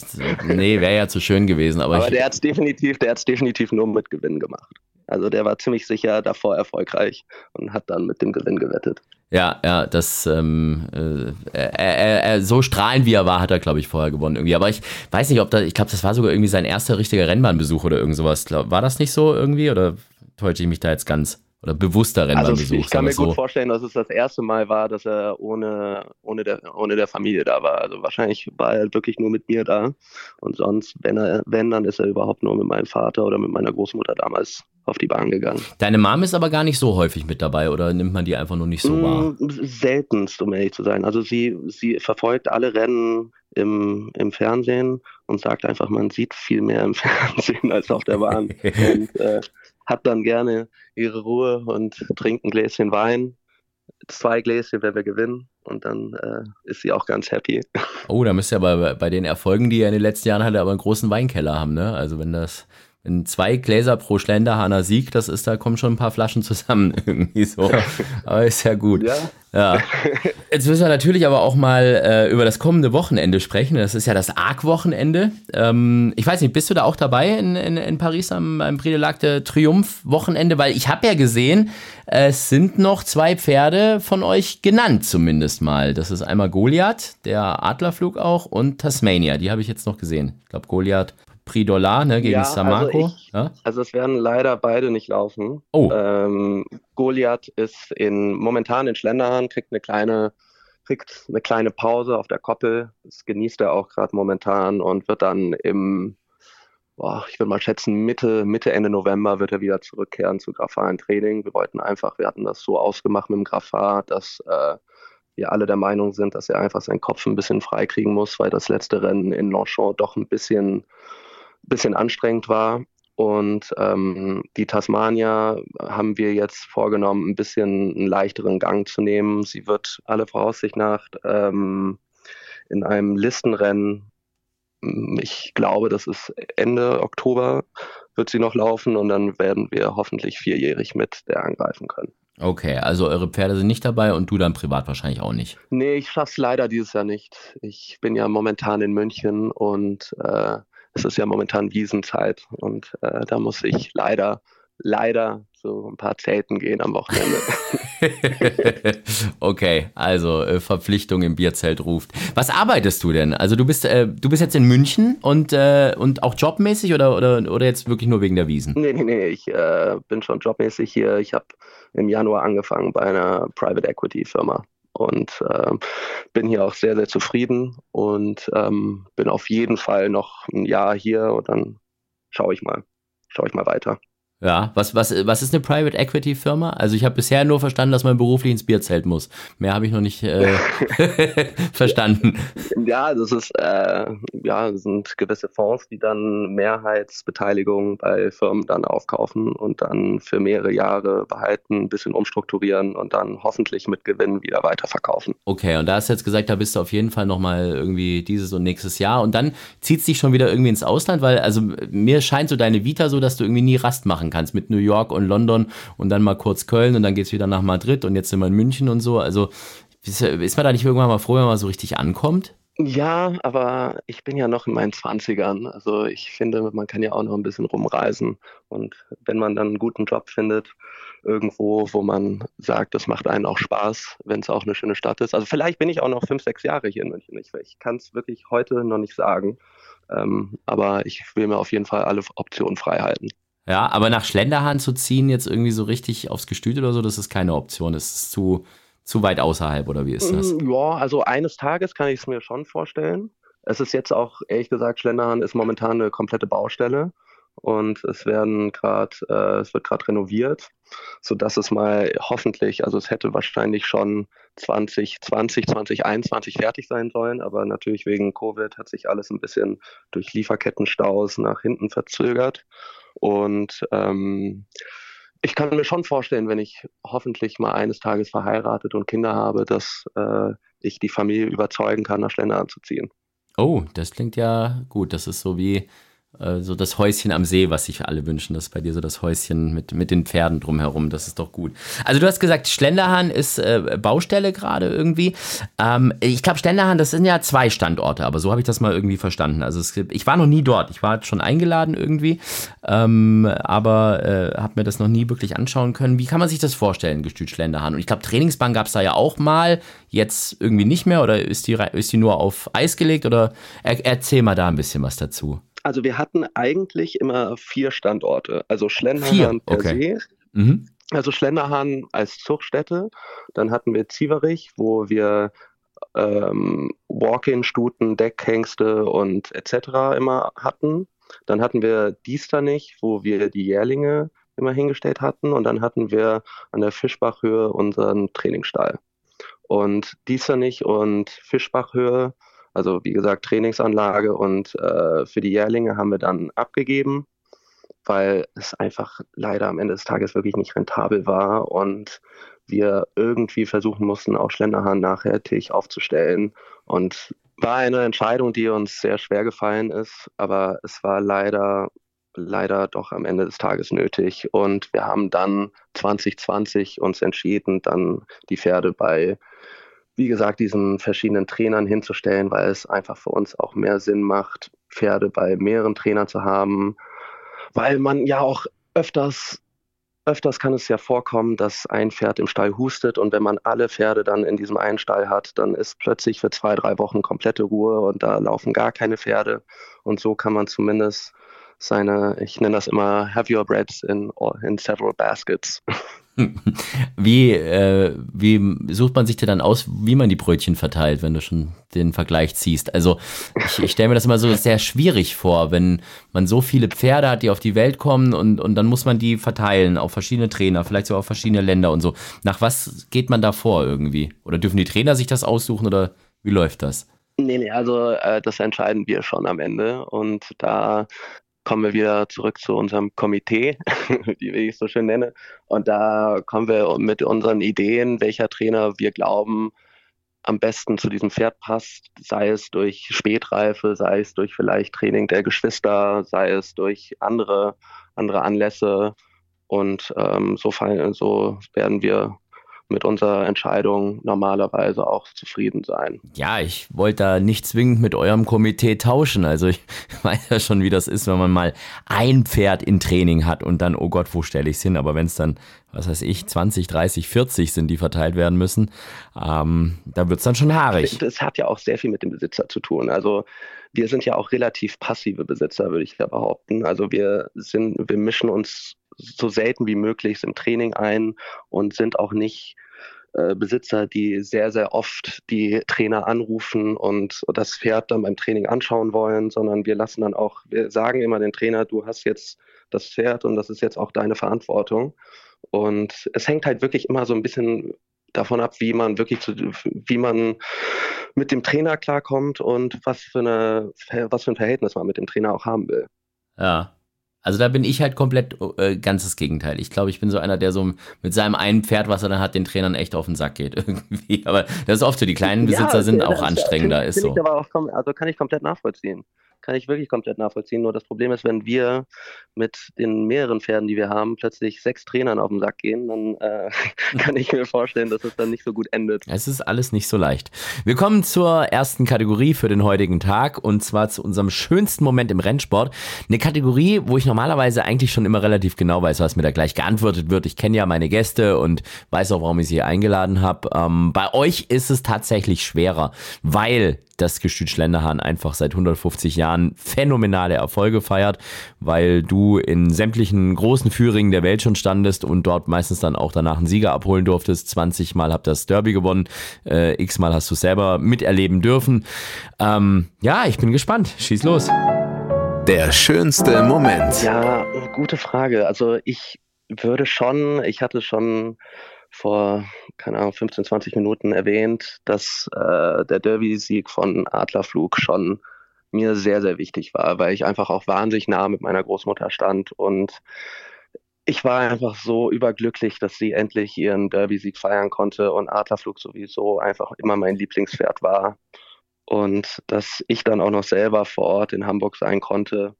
nee, wäre ja zu schön gewesen. Aber, aber ich, der hat's definitiv, der hat's definitiv nur mit Gewinn gemacht. Also der war ziemlich sicher davor erfolgreich und hat dann mit dem Gewinn gewettet. Ja, ja, das ähm, äh, er, er, so strahlend wie er war, hat er, glaube ich, vorher gewonnen irgendwie. Aber ich weiß nicht, ob da, ich glaube, das war sogar irgendwie sein erster richtiger Rennbahnbesuch oder irgend sowas. War das nicht so irgendwie oder täusche ich mich da jetzt ganz? Oder bewusster Rennbahnbesuch? Also ich kann mir so. gut vorstellen, dass es das erste Mal war, dass er ohne, ohne, der, ohne der Familie da war. Also wahrscheinlich war er wirklich nur mit mir da. Und sonst, wenn er, wenn, dann ist er überhaupt nur mit meinem Vater oder mit meiner Großmutter damals auf die Bahn gegangen. Deine Mom ist aber gar nicht so häufig mit dabei oder nimmt man die einfach nur nicht so mm, wahr? Seltenst, um ehrlich zu sein. Also sie, sie verfolgt alle Rennen im, im Fernsehen und sagt einfach, man sieht viel mehr im Fernsehen als auf der Bahn. und äh, hat dann gerne ihre Ruhe und trinkt ein Gläschen Wein. Zwei Gläschen, wenn wir gewinnen. Und dann äh, ist sie auch ganz happy. Oh, da müsste ja bei, bei den Erfolgen, die er in den letzten Jahren hatte, aber einen großen Weinkeller haben, ne? Also wenn das wenn zwei Gläser pro Schlenderhahner Sieg, das ist, da kommen schon ein paar Flaschen zusammen irgendwie so. Aber ist ja gut. Ja. ja. Jetzt müssen wir natürlich aber auch mal äh, über das kommende Wochenende sprechen. Das ist ja das Arc-Wochenende. Ähm, ich weiß nicht, bist du da auch dabei in, in, in Paris am, am Prix de l'Arc de Triumph-Wochenende? Weil ich habe ja gesehen, es sind noch zwei Pferde von euch genannt, zumindest mal. Das ist einmal Goliath, der Adlerflug auch, und Tasmania. Die habe ich jetzt noch gesehen. Ich glaube, Goliath Prix Dollar ne, gegen ja, Samako. Also, ich, ja? also es werden leider beide nicht laufen. Oh. Ähm, Goliath ist in, momentan in Schlenderhahn, kriegt eine kleine, kriegt eine kleine Pause auf der Koppel. Das genießt er auch gerade momentan und wird dann im, boah, ich würde mal schätzen, Mitte, Mitte, Ende November wird er wieder zurückkehren zu graphalen Training. Wir wollten einfach, wir hatten das so ausgemacht mit dem Graphar, dass äh, wir alle der Meinung sind, dass er einfach seinen Kopf ein bisschen freikriegen muss, weil das letzte Rennen in Longchamp doch ein bisschen bisschen anstrengend war. Und ähm, die Tasmania haben wir jetzt vorgenommen, ein bisschen einen leichteren Gang zu nehmen. Sie wird alle Voraussicht nach ähm, in einem Listenrennen, ich glaube, das ist Ende Oktober, wird sie noch laufen und dann werden wir hoffentlich vierjährig mit der angreifen können. Okay, also eure Pferde sind nicht dabei und du dann privat wahrscheinlich auch nicht. Nee, ich schaff's leider dieses Jahr nicht. Ich bin ja momentan in München und äh, es ist ja momentan Wiesenzeit und äh, da muss ich leider, leider so ein paar Zelten gehen am Wochenende. okay, also äh, Verpflichtung im Bierzelt ruft. Was arbeitest du denn? Also du bist, äh, du bist jetzt in München und, äh, und auch jobmäßig oder, oder, oder jetzt wirklich nur wegen der Wiesen? Nee, nee, nee, ich äh, bin schon jobmäßig hier. Ich habe im Januar angefangen bei einer Private Equity Firma und äh, bin hier auch sehr, sehr zufrieden und ähm, bin auf jeden Fall noch ein Jahr hier und dann schaue ich mal, schaue ich mal weiter. Ja, was, was, was ist eine Private Equity Firma? Also ich habe bisher nur verstanden, dass man beruflich ins Bierzelt muss. Mehr habe ich noch nicht äh, verstanden. Ja, das ist äh, ja, das sind gewisse Fonds, die dann Mehrheitsbeteiligung bei Firmen dann aufkaufen und dann für mehrere Jahre behalten, ein bisschen umstrukturieren und dann hoffentlich mit Gewinn wieder weiterverkaufen. Okay, und da hast du jetzt gesagt, da bist du auf jeden Fall nochmal irgendwie dieses und nächstes Jahr und dann zieht es dich schon wieder irgendwie ins Ausland, weil also mir scheint so deine Vita so, dass du irgendwie nie Rast machen kannst mit New York und London und dann mal kurz Köln und dann geht es wieder nach Madrid und jetzt sind wir in München und so. Also ist man da nicht irgendwann mal froh, wenn man so richtig ankommt? Ja, aber ich bin ja noch in meinen Zwanzigern. Also ich finde, man kann ja auch noch ein bisschen rumreisen. Und wenn man dann einen guten Job findet, irgendwo, wo man sagt, das macht einen auch Spaß, wenn es auch eine schöne Stadt ist. Also vielleicht bin ich auch noch fünf, sechs Jahre hier in München. Ich, ich kann es wirklich heute noch nicht sagen. Ähm, aber ich will mir auf jeden Fall alle Optionen frei halten. Ja, aber nach Schlenderhahn zu ziehen, jetzt irgendwie so richtig aufs Gestüt oder so, das ist keine Option. Das ist zu, zu weit außerhalb, oder wie ist das? Mm, ja, also eines Tages kann ich es mir schon vorstellen. Es ist jetzt auch, ehrlich gesagt, Schlenderhahn ist momentan eine komplette Baustelle und es werden gerade, äh, es wird gerade renoviert, sodass es mal hoffentlich, also es hätte wahrscheinlich schon 2020, 2021 fertig sein sollen, aber natürlich wegen Covid hat sich alles ein bisschen durch Lieferkettenstaus nach hinten verzögert. Und ähm, ich kann mir schon vorstellen, wenn ich hoffentlich mal eines Tages verheiratet und Kinder habe, dass äh, ich die Familie überzeugen kann, nach Schlender anzuziehen. Oh, das klingt ja gut. Das ist so wie äh, so das Häuschen am See, was sich alle wünschen. Das ist bei dir so das Häuschen mit, mit den Pferden drumherum. Das ist doch gut. Also du hast gesagt, Schlenderhahn ist äh, Baustelle gerade irgendwie. Ähm, ich glaube, Schlenderhahn, das sind ja zwei Standorte, aber so habe ich das mal irgendwie verstanden. Also es, ich war noch nie dort. Ich war schon eingeladen irgendwie, ähm, aber äh, habe mir das noch nie wirklich anschauen können. Wie kann man sich das vorstellen, Gestüt Schlenderhahn? Und ich glaube, Trainingsbahn gab es da ja auch mal, jetzt irgendwie nicht mehr oder ist die, ist die nur auf Eis gelegt oder er, erzähl mal da ein bisschen was dazu. Also wir hatten eigentlich immer vier Standorte. Also Schlenderhahn per okay. se. Mhm. Also Schlenderhahn als Zuchtstätte. Dann hatten wir Zieverich, wo wir ähm, Walk-in-Stuten, Deckhengste und etc. immer hatten. Dann hatten wir Diesternich, wo wir die Jährlinge immer hingestellt hatten. Und dann hatten wir an der Fischbachhöhe unseren Trainingsstall. Und Diesternich und Fischbachhöhe also wie gesagt, Trainingsanlage und äh, für die Jährlinge haben wir dann abgegeben, weil es einfach leider am Ende des Tages wirklich nicht rentabel war und wir irgendwie versuchen mussten, auch Schlenderhahn nachhaltig aufzustellen. Und war eine Entscheidung, die uns sehr schwer gefallen ist, aber es war leider leider doch am Ende des Tages nötig. Und wir haben dann 2020 uns entschieden, dann die Pferde bei, wie gesagt, diesen verschiedenen Trainern hinzustellen, weil es einfach für uns auch mehr Sinn macht, Pferde bei mehreren Trainern zu haben, weil man ja auch öfters Öfters kann es ja vorkommen, dass ein Pferd im Stall hustet und wenn man alle Pferde dann in diesem einen Stall hat, dann ist plötzlich für zwei, drei Wochen komplette Ruhe und da laufen gar keine Pferde. Und so kann man zumindest seine, ich nenne das immer, have your breads in, in several baskets. Wie, äh, wie sucht man sich denn dann aus, wie man die Brötchen verteilt, wenn du schon den Vergleich ziehst? Also ich, ich stelle mir das immer so sehr schwierig vor, wenn man so viele Pferde hat, die auf die Welt kommen und, und dann muss man die verteilen auf verschiedene Trainer, vielleicht sogar auf verschiedene Länder und so. Nach was geht man da vor irgendwie? Oder dürfen die Trainer sich das aussuchen oder wie läuft das? Nee, nee, also äh, das entscheiden wir schon am Ende. Und da kommen wir wieder zurück zu unserem Komitee, wie ich es so schön nenne. Und da kommen wir mit unseren Ideen, welcher Trainer wir glauben, am besten zu diesem Pferd passt, sei es durch Spätreife, sei es durch vielleicht Training der Geschwister, sei es durch andere, andere Anlässe. Und ähm, so, fallen, so werden wir mit unserer Entscheidung normalerweise auch zufrieden sein. Ja, ich wollte da nicht zwingend mit eurem Komitee tauschen. Also ich weiß ja schon, wie das ist, wenn man mal ein Pferd in Training hat und dann, oh Gott, wo stelle ich es hin? Aber wenn es dann, was weiß ich, 20, 30, 40 sind, die verteilt werden müssen, ähm, da wird es dann schon haarig. Das hat ja auch sehr viel mit dem Besitzer zu tun. Also wir sind ja auch relativ passive Besitzer, würde ich ja behaupten. Also wir sind, wir mischen uns so selten wie möglich im Training ein und sind auch nicht äh, Besitzer, die sehr, sehr oft die Trainer anrufen und das Pferd dann beim Training anschauen wollen, sondern wir lassen dann auch, wir sagen immer den Trainer, du hast jetzt das Pferd und das ist jetzt auch deine Verantwortung. Und es hängt halt wirklich immer so ein bisschen davon ab, wie man wirklich zu, wie man mit dem Trainer klarkommt und was für eine, was für ein Verhältnis man mit dem Trainer auch haben will. Ja. Also da bin ich halt komplett äh, ganzes Gegenteil. Ich glaube, ich bin so einer, der so mit seinem einen Pferd, was er dann hat, den Trainern echt auf den Sack geht irgendwie. Aber das ist oft so, die kleinen Besitzer ja, sind auch anstrengender, ist so. Aber auch, also kann ich komplett nachvollziehen kann ich wirklich komplett nachvollziehen. Nur das Problem ist, wenn wir mit den mehreren Pferden, die wir haben, plötzlich sechs Trainern auf den Sack gehen, dann äh, kann ich mir vorstellen, dass es dann nicht so gut endet. Es ist alles nicht so leicht. Wir kommen zur ersten Kategorie für den heutigen Tag und zwar zu unserem schönsten Moment im Rennsport. Eine Kategorie, wo ich normalerweise eigentlich schon immer relativ genau weiß, was mir da gleich geantwortet wird. Ich kenne ja meine Gäste und weiß auch, warum ich sie hier eingeladen habe. Ähm, bei euch ist es tatsächlich schwerer, weil das Gestüt Schlenderhahn einfach seit 150 Jahren phänomenale Erfolge feiert, weil du in sämtlichen großen Führingen der Welt schon standest und dort meistens dann auch danach einen Sieger abholen durftest. 20 Mal habt das Derby gewonnen, äh, x Mal hast du selber miterleben dürfen. Ähm, ja, ich bin gespannt. Schieß los. Der schönste Moment. Ja, gute Frage. Also ich würde schon, ich hatte schon vor, keine Ahnung, 15, 20 Minuten erwähnt, dass äh, der Derby-Sieg von Adlerflug schon mir sehr, sehr wichtig war, weil ich einfach auch wahnsinnig nah mit meiner Großmutter stand und ich war einfach so überglücklich, dass sie endlich ihren Derby-Sieg feiern konnte und Adlerflug sowieso einfach immer mein Lieblingspferd war. Und dass ich dann auch noch selber vor Ort in Hamburg sein konnte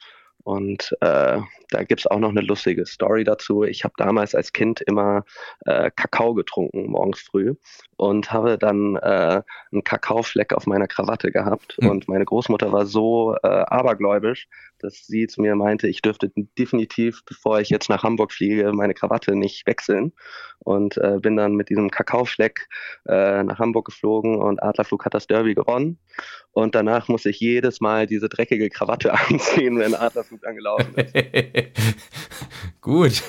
und äh, da gibt's auch noch eine lustige Story dazu. Ich habe damals als Kind immer äh, Kakao getrunken morgens früh und habe dann äh, einen Kakaofleck auf meiner Krawatte gehabt. Mhm. Und meine Großmutter war so äh, abergläubisch, dass sie zu mir meinte, ich dürfte definitiv, bevor ich jetzt nach Hamburg fliege, meine Krawatte nicht wechseln. Und äh, bin dann mit diesem Kakaofleck äh, nach Hamburg geflogen und Adlerflug hat das Derby gewonnen. Und danach muss ich jedes Mal diese dreckige Krawatte anziehen, wenn Adlerflug angelaufen ist. Gut.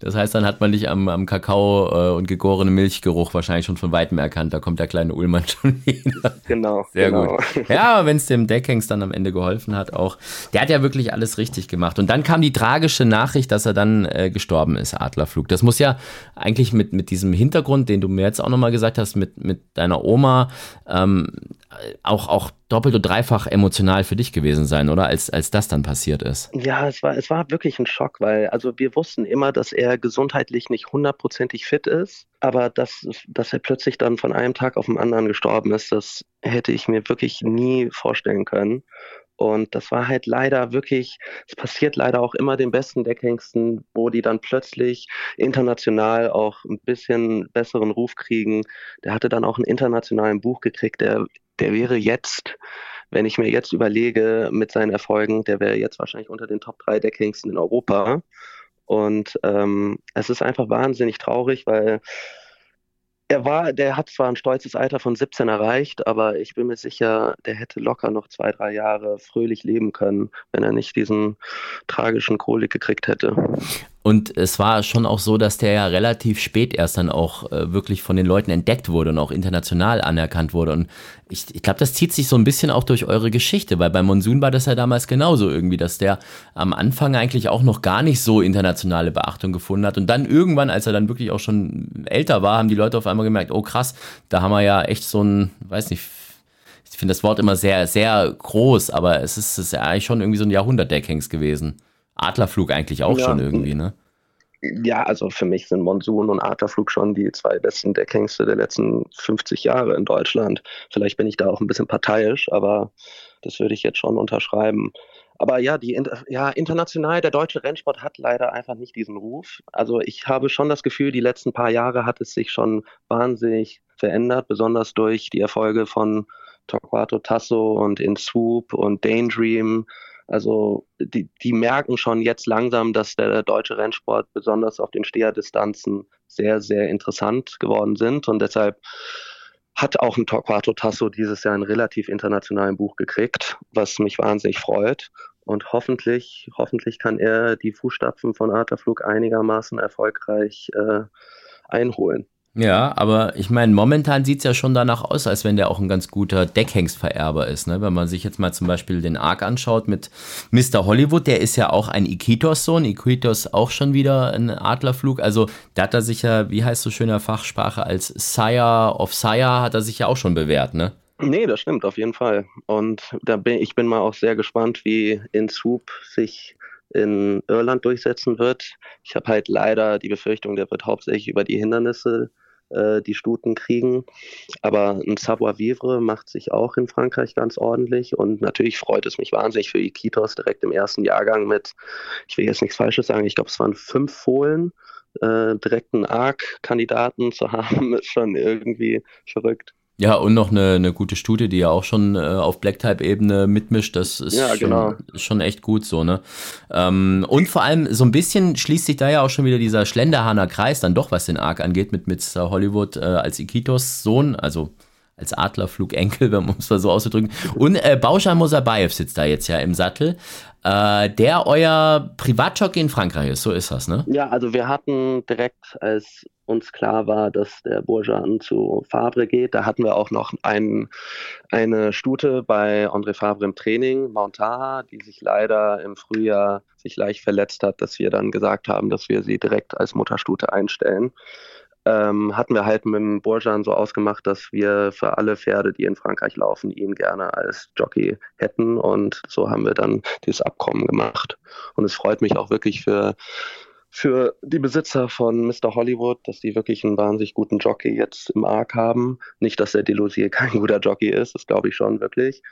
Das heißt, dann hat man dich am, am Kakao äh, und gegorenen Milchgeruch wahrscheinlich schon von weitem erkannt. Da kommt der kleine Ullmann schon wieder. Genau. Sehr genau. gut. Ja, wenn es dem Deckhengst dann am Ende geholfen hat, auch. Der hat ja wirklich alles richtig gemacht. Und dann kam die tragische Nachricht, dass er dann äh, gestorben ist, Adlerflug. Das muss ja eigentlich mit, mit diesem Hintergrund, den du mir jetzt auch nochmal gesagt hast, mit, mit deiner Oma, ähm, auch, auch doppelt und dreifach emotional für dich gewesen sein, oder? Als, als das dann passiert ist. Ja, es war, es war wirklich ein Schock, weil also wir wussten immer, dass er gesundheitlich nicht hundertprozentig fit ist, aber dass, dass er plötzlich dann von einem Tag auf den anderen gestorben ist, das hätte ich mir wirklich nie vorstellen können. Und das war halt leider wirklich, es passiert leider auch immer den besten Deckhengsten, wo die dann plötzlich international auch ein bisschen besseren Ruf kriegen. Der hatte dann auch einen internationalen Buch gekriegt, der, der wäre jetzt, wenn ich mir jetzt überlege, mit seinen Erfolgen, der wäre jetzt wahrscheinlich unter den Top 3 Deckhengsten in Europa. Und ähm, es ist einfach wahnsinnig traurig, weil er war, der hat zwar ein stolzes Alter von 17 erreicht, aber ich bin mir sicher, der hätte locker noch zwei, drei Jahre fröhlich leben können, wenn er nicht diesen tragischen Kolik gekriegt hätte. Und es war schon auch so, dass der ja relativ spät erst dann auch äh, wirklich von den Leuten entdeckt wurde und auch international anerkannt wurde. Und ich, ich glaube, das zieht sich so ein bisschen auch durch eure Geschichte, weil bei Monsun war das ja damals genauso irgendwie, dass der am Anfang eigentlich auch noch gar nicht so internationale Beachtung gefunden hat. Und dann irgendwann, als er dann wirklich auch schon älter war, haben die Leute auf einmal gemerkt, oh krass, da haben wir ja echt so ein, weiß nicht, ich finde das Wort immer sehr, sehr groß, aber es ist, es ist eigentlich schon irgendwie so ein Jahrhundert-Deckhengst gewesen. Adlerflug eigentlich auch ja. schon irgendwie, ne? Ja, also für mich sind Monsun und Adlerflug schon die zwei besten Deckhengste der letzten 50 Jahre in Deutschland. Vielleicht bin ich da auch ein bisschen parteiisch, aber das würde ich jetzt schon unterschreiben. Aber ja, die, ja, international, der deutsche Rennsport hat leider einfach nicht diesen Ruf. Also ich habe schon das Gefühl, die letzten paar Jahre hat es sich schon wahnsinnig verändert, besonders durch die Erfolge von Torquato Tasso und In Swoop und Daydream also die, die merken schon jetzt langsam, dass der deutsche Rennsport besonders auf den Steherdistanzen sehr, sehr interessant geworden sind und deshalb hat auch ein Torquato Tasso dieses Jahr ein relativ internationalen Buch gekriegt, was mich wahnsinnig freut. Und hoffentlich, hoffentlich kann er die Fußstapfen von Arterflug einigermaßen erfolgreich äh, einholen. Ja, aber ich meine, momentan sieht es ja schon danach aus, als wenn der auch ein ganz guter Deckhengstvererber ist. Ne? Wenn man sich jetzt mal zum Beispiel den Arc anschaut mit Mr. Hollywood, der ist ja auch ein Iquitos-Sohn. Iquitos auch schon wieder ein Adlerflug. Also da hat er sich ja, wie heißt so schöner Fachsprache, als Sire of Sire hat er sich ja auch schon bewährt, ne? Nee, das stimmt auf jeden Fall. Und da bin ich bin mal auch sehr gespannt, wie in Swoop sich in Irland durchsetzen wird. Ich habe halt leider die Befürchtung, der wird hauptsächlich über die Hindernisse äh, die Stuten kriegen. Aber ein Savoir-vivre macht sich auch in Frankreich ganz ordentlich und natürlich freut es mich wahnsinnig für Iquitos direkt im ersten Jahrgang mit, ich will jetzt nichts Falsches sagen, ich glaube es waren fünf Fohlen, äh, direkt einen ARC-Kandidaten zu haben, ist schon irgendwie verrückt. Ja, und noch eine, eine gute Studie, die ja auch schon äh, auf Black-Type-Ebene mitmischt. Das ist ja, schon, genau. schon echt gut so, ne? Ähm, und vor allem so ein bisschen schließt sich da ja auch schon wieder dieser Schlenderhahner Kreis dann doch, was den Arc angeht, mit, mit Hollywood äh, als Ikitos Sohn, also als Adlerflugenkel, wenn man es mal so auszudrücken. Und äh, Bauscha Mosabayev sitzt da jetzt ja im Sattel, äh, der euer Privatjockey in Frankreich ist. So ist das, ne? Ja, also wir hatten direkt, als uns klar war, dass der Bourgean zu Fabre geht. Da hatten wir auch noch ein, eine Stute bei André Fabre im Training, Montaha, die sich leider im Frühjahr sich leicht verletzt hat, dass wir dann gesagt haben, dass wir sie direkt als Mutterstute einstellen. Ähm, hatten wir halt mit dem Bourgean so ausgemacht, dass wir für alle Pferde, die in Frankreich laufen, ihn gerne als Jockey hätten. Und so haben wir dann dieses Abkommen gemacht. Und es freut mich auch wirklich für für die Besitzer von Mr. Hollywood, dass die wirklich einen wahnsinnig guten Jockey jetzt im Arc haben. Nicht, dass der Delusier kein guter Jockey ist, das glaube ich schon wirklich.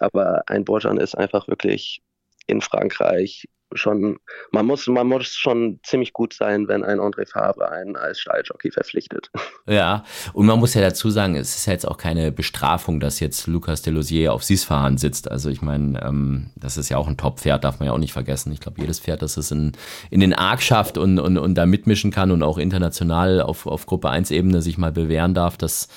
Aber ein Bojan ist einfach wirklich in Frankreich schon, man muss, man muss schon ziemlich gut sein, wenn ein André Fabre einen als Stalljockey verpflichtet. Ja, und man muss ja dazu sagen, es ist ja jetzt auch keine Bestrafung, dass jetzt Lucas Delosier auf Sisfahan sitzt. Also ich meine, ähm, das ist ja auch ein Top-Pferd, darf man ja auch nicht vergessen. Ich glaube, jedes Pferd, das es in, in den Arc schafft und, und, und da mitmischen kann und auch international auf, auf Gruppe 1-Ebene sich mal bewähren darf, das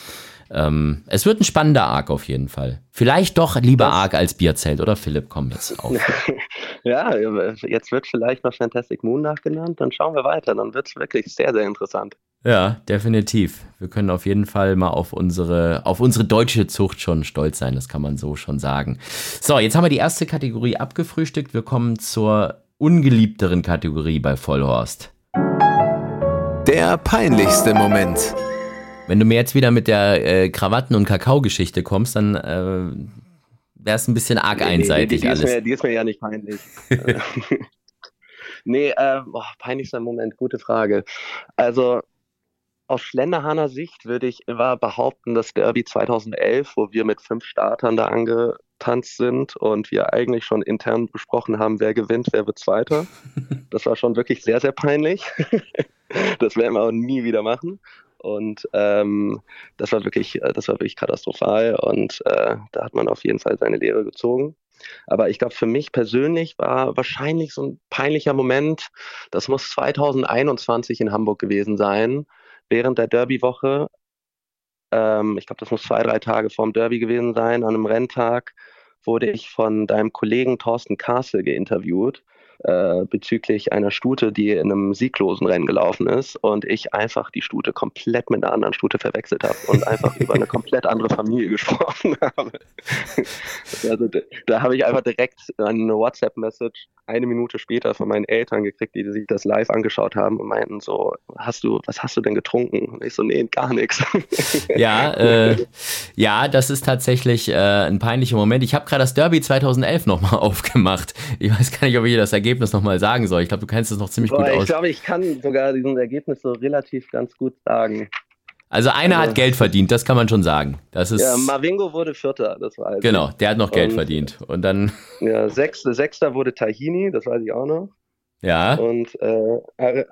ähm, es wird ein spannender Arc auf jeden Fall. Vielleicht doch lieber Arc als Bierzelt, oder Philipp? Komm jetzt auf. ja, jetzt wird vielleicht noch Fantastic Moon nachgenannt. Dann schauen wir weiter. Dann wird es wirklich sehr, sehr interessant. Ja, definitiv. Wir können auf jeden Fall mal auf unsere, auf unsere deutsche Zucht schon stolz sein. Das kann man so schon sagen. So, jetzt haben wir die erste Kategorie abgefrühstückt. Wir kommen zur ungeliebteren Kategorie bei Vollhorst. Der peinlichste Moment. Wenn du mir jetzt wieder mit der äh, Krawatten- und Kakao-Geschichte kommst, dann äh, wäre es ein bisschen arg einseitig die, die, die alles. Ist mir, die ist mir ja nicht peinlich. nee, äh, boah, peinlichster Moment, gute Frage. Also aus Schlenderhahner Sicht würde ich immer behaupten, dass Derby 2011, wo wir mit fünf Startern da ange, losgetanzt sind und wir eigentlich schon intern besprochen haben, wer gewinnt, wer wird Zweiter. Das war schon wirklich sehr, sehr peinlich. Das werden wir auch nie wieder machen. Und ähm, das war wirklich, äh, das war wirklich katastrophal und äh, da hat man auf jeden Fall seine Lehre gezogen. Aber ich glaube, für mich persönlich war wahrscheinlich so ein peinlicher Moment, das muss 2021 in Hamburg gewesen sein, während der Derby-Woche. Ähm, ich glaube, das muss zwei, drei Tage vorm Derby gewesen sein. An einem Renntag wurde ich von deinem Kollegen Thorsten Castle geinterviewt äh, bezüglich einer Stute, die in einem sieglosen Rennen gelaufen ist und ich einfach die Stute komplett mit einer anderen Stute verwechselt habe und einfach über eine komplett andere Familie gesprochen habe. also, da, da habe ich einfach direkt eine WhatsApp-Message eine Minute später von meinen Eltern gekriegt, die sich das live angeschaut haben und meinten so, hast du, was hast du denn getrunken? Und ich so, nee, gar nichts. Ja, äh, ja, das ist tatsächlich äh, ein peinlicher Moment. Ich habe gerade das Derby 2011 nochmal aufgemacht. Ich weiß gar nicht, ob ich das Ergebnis Ergebnis nochmal sagen soll. Ich glaube, du kennst es noch ziemlich Boah, gut ich aus. Ich glaube, ich kann sogar diesen Ergebnis so relativ ganz gut sagen. Also einer also, hat Geld verdient, das kann man schon sagen. Das ist, ja, Marvingo wurde Vierter, das weiß ich. Genau, der hat noch Geld und, verdient. Und dann. Ja, Sechster, Sechster wurde Tahini, das weiß ich auch noch. Ja. Und äh,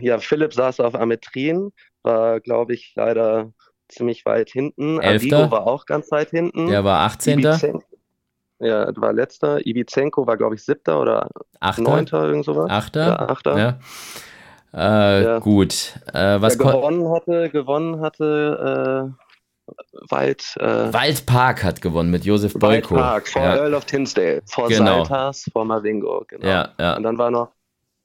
ja, Philipp saß auf Ametrin, war, glaube ich, leider ziemlich weit hinten. Elfter. Arrigo war auch ganz weit hinten. Der war 18. Ibizen ja, war letzter. Ibizenko war, glaube ich, siebter oder Achter? neunter, irgend sowas. Achter? Ja, Achter. Ja. Äh, ja. Gut. Äh, was Der gewonnen hatte, gewonnen hatte äh, Wald. Äh, Waldpark hat gewonnen mit Josef Boyko. Waldpark vor ja. Earl of Tinsdale, vor genau. Saltas, vor Mavingo. Genau. Ja, ja. Und dann war noch,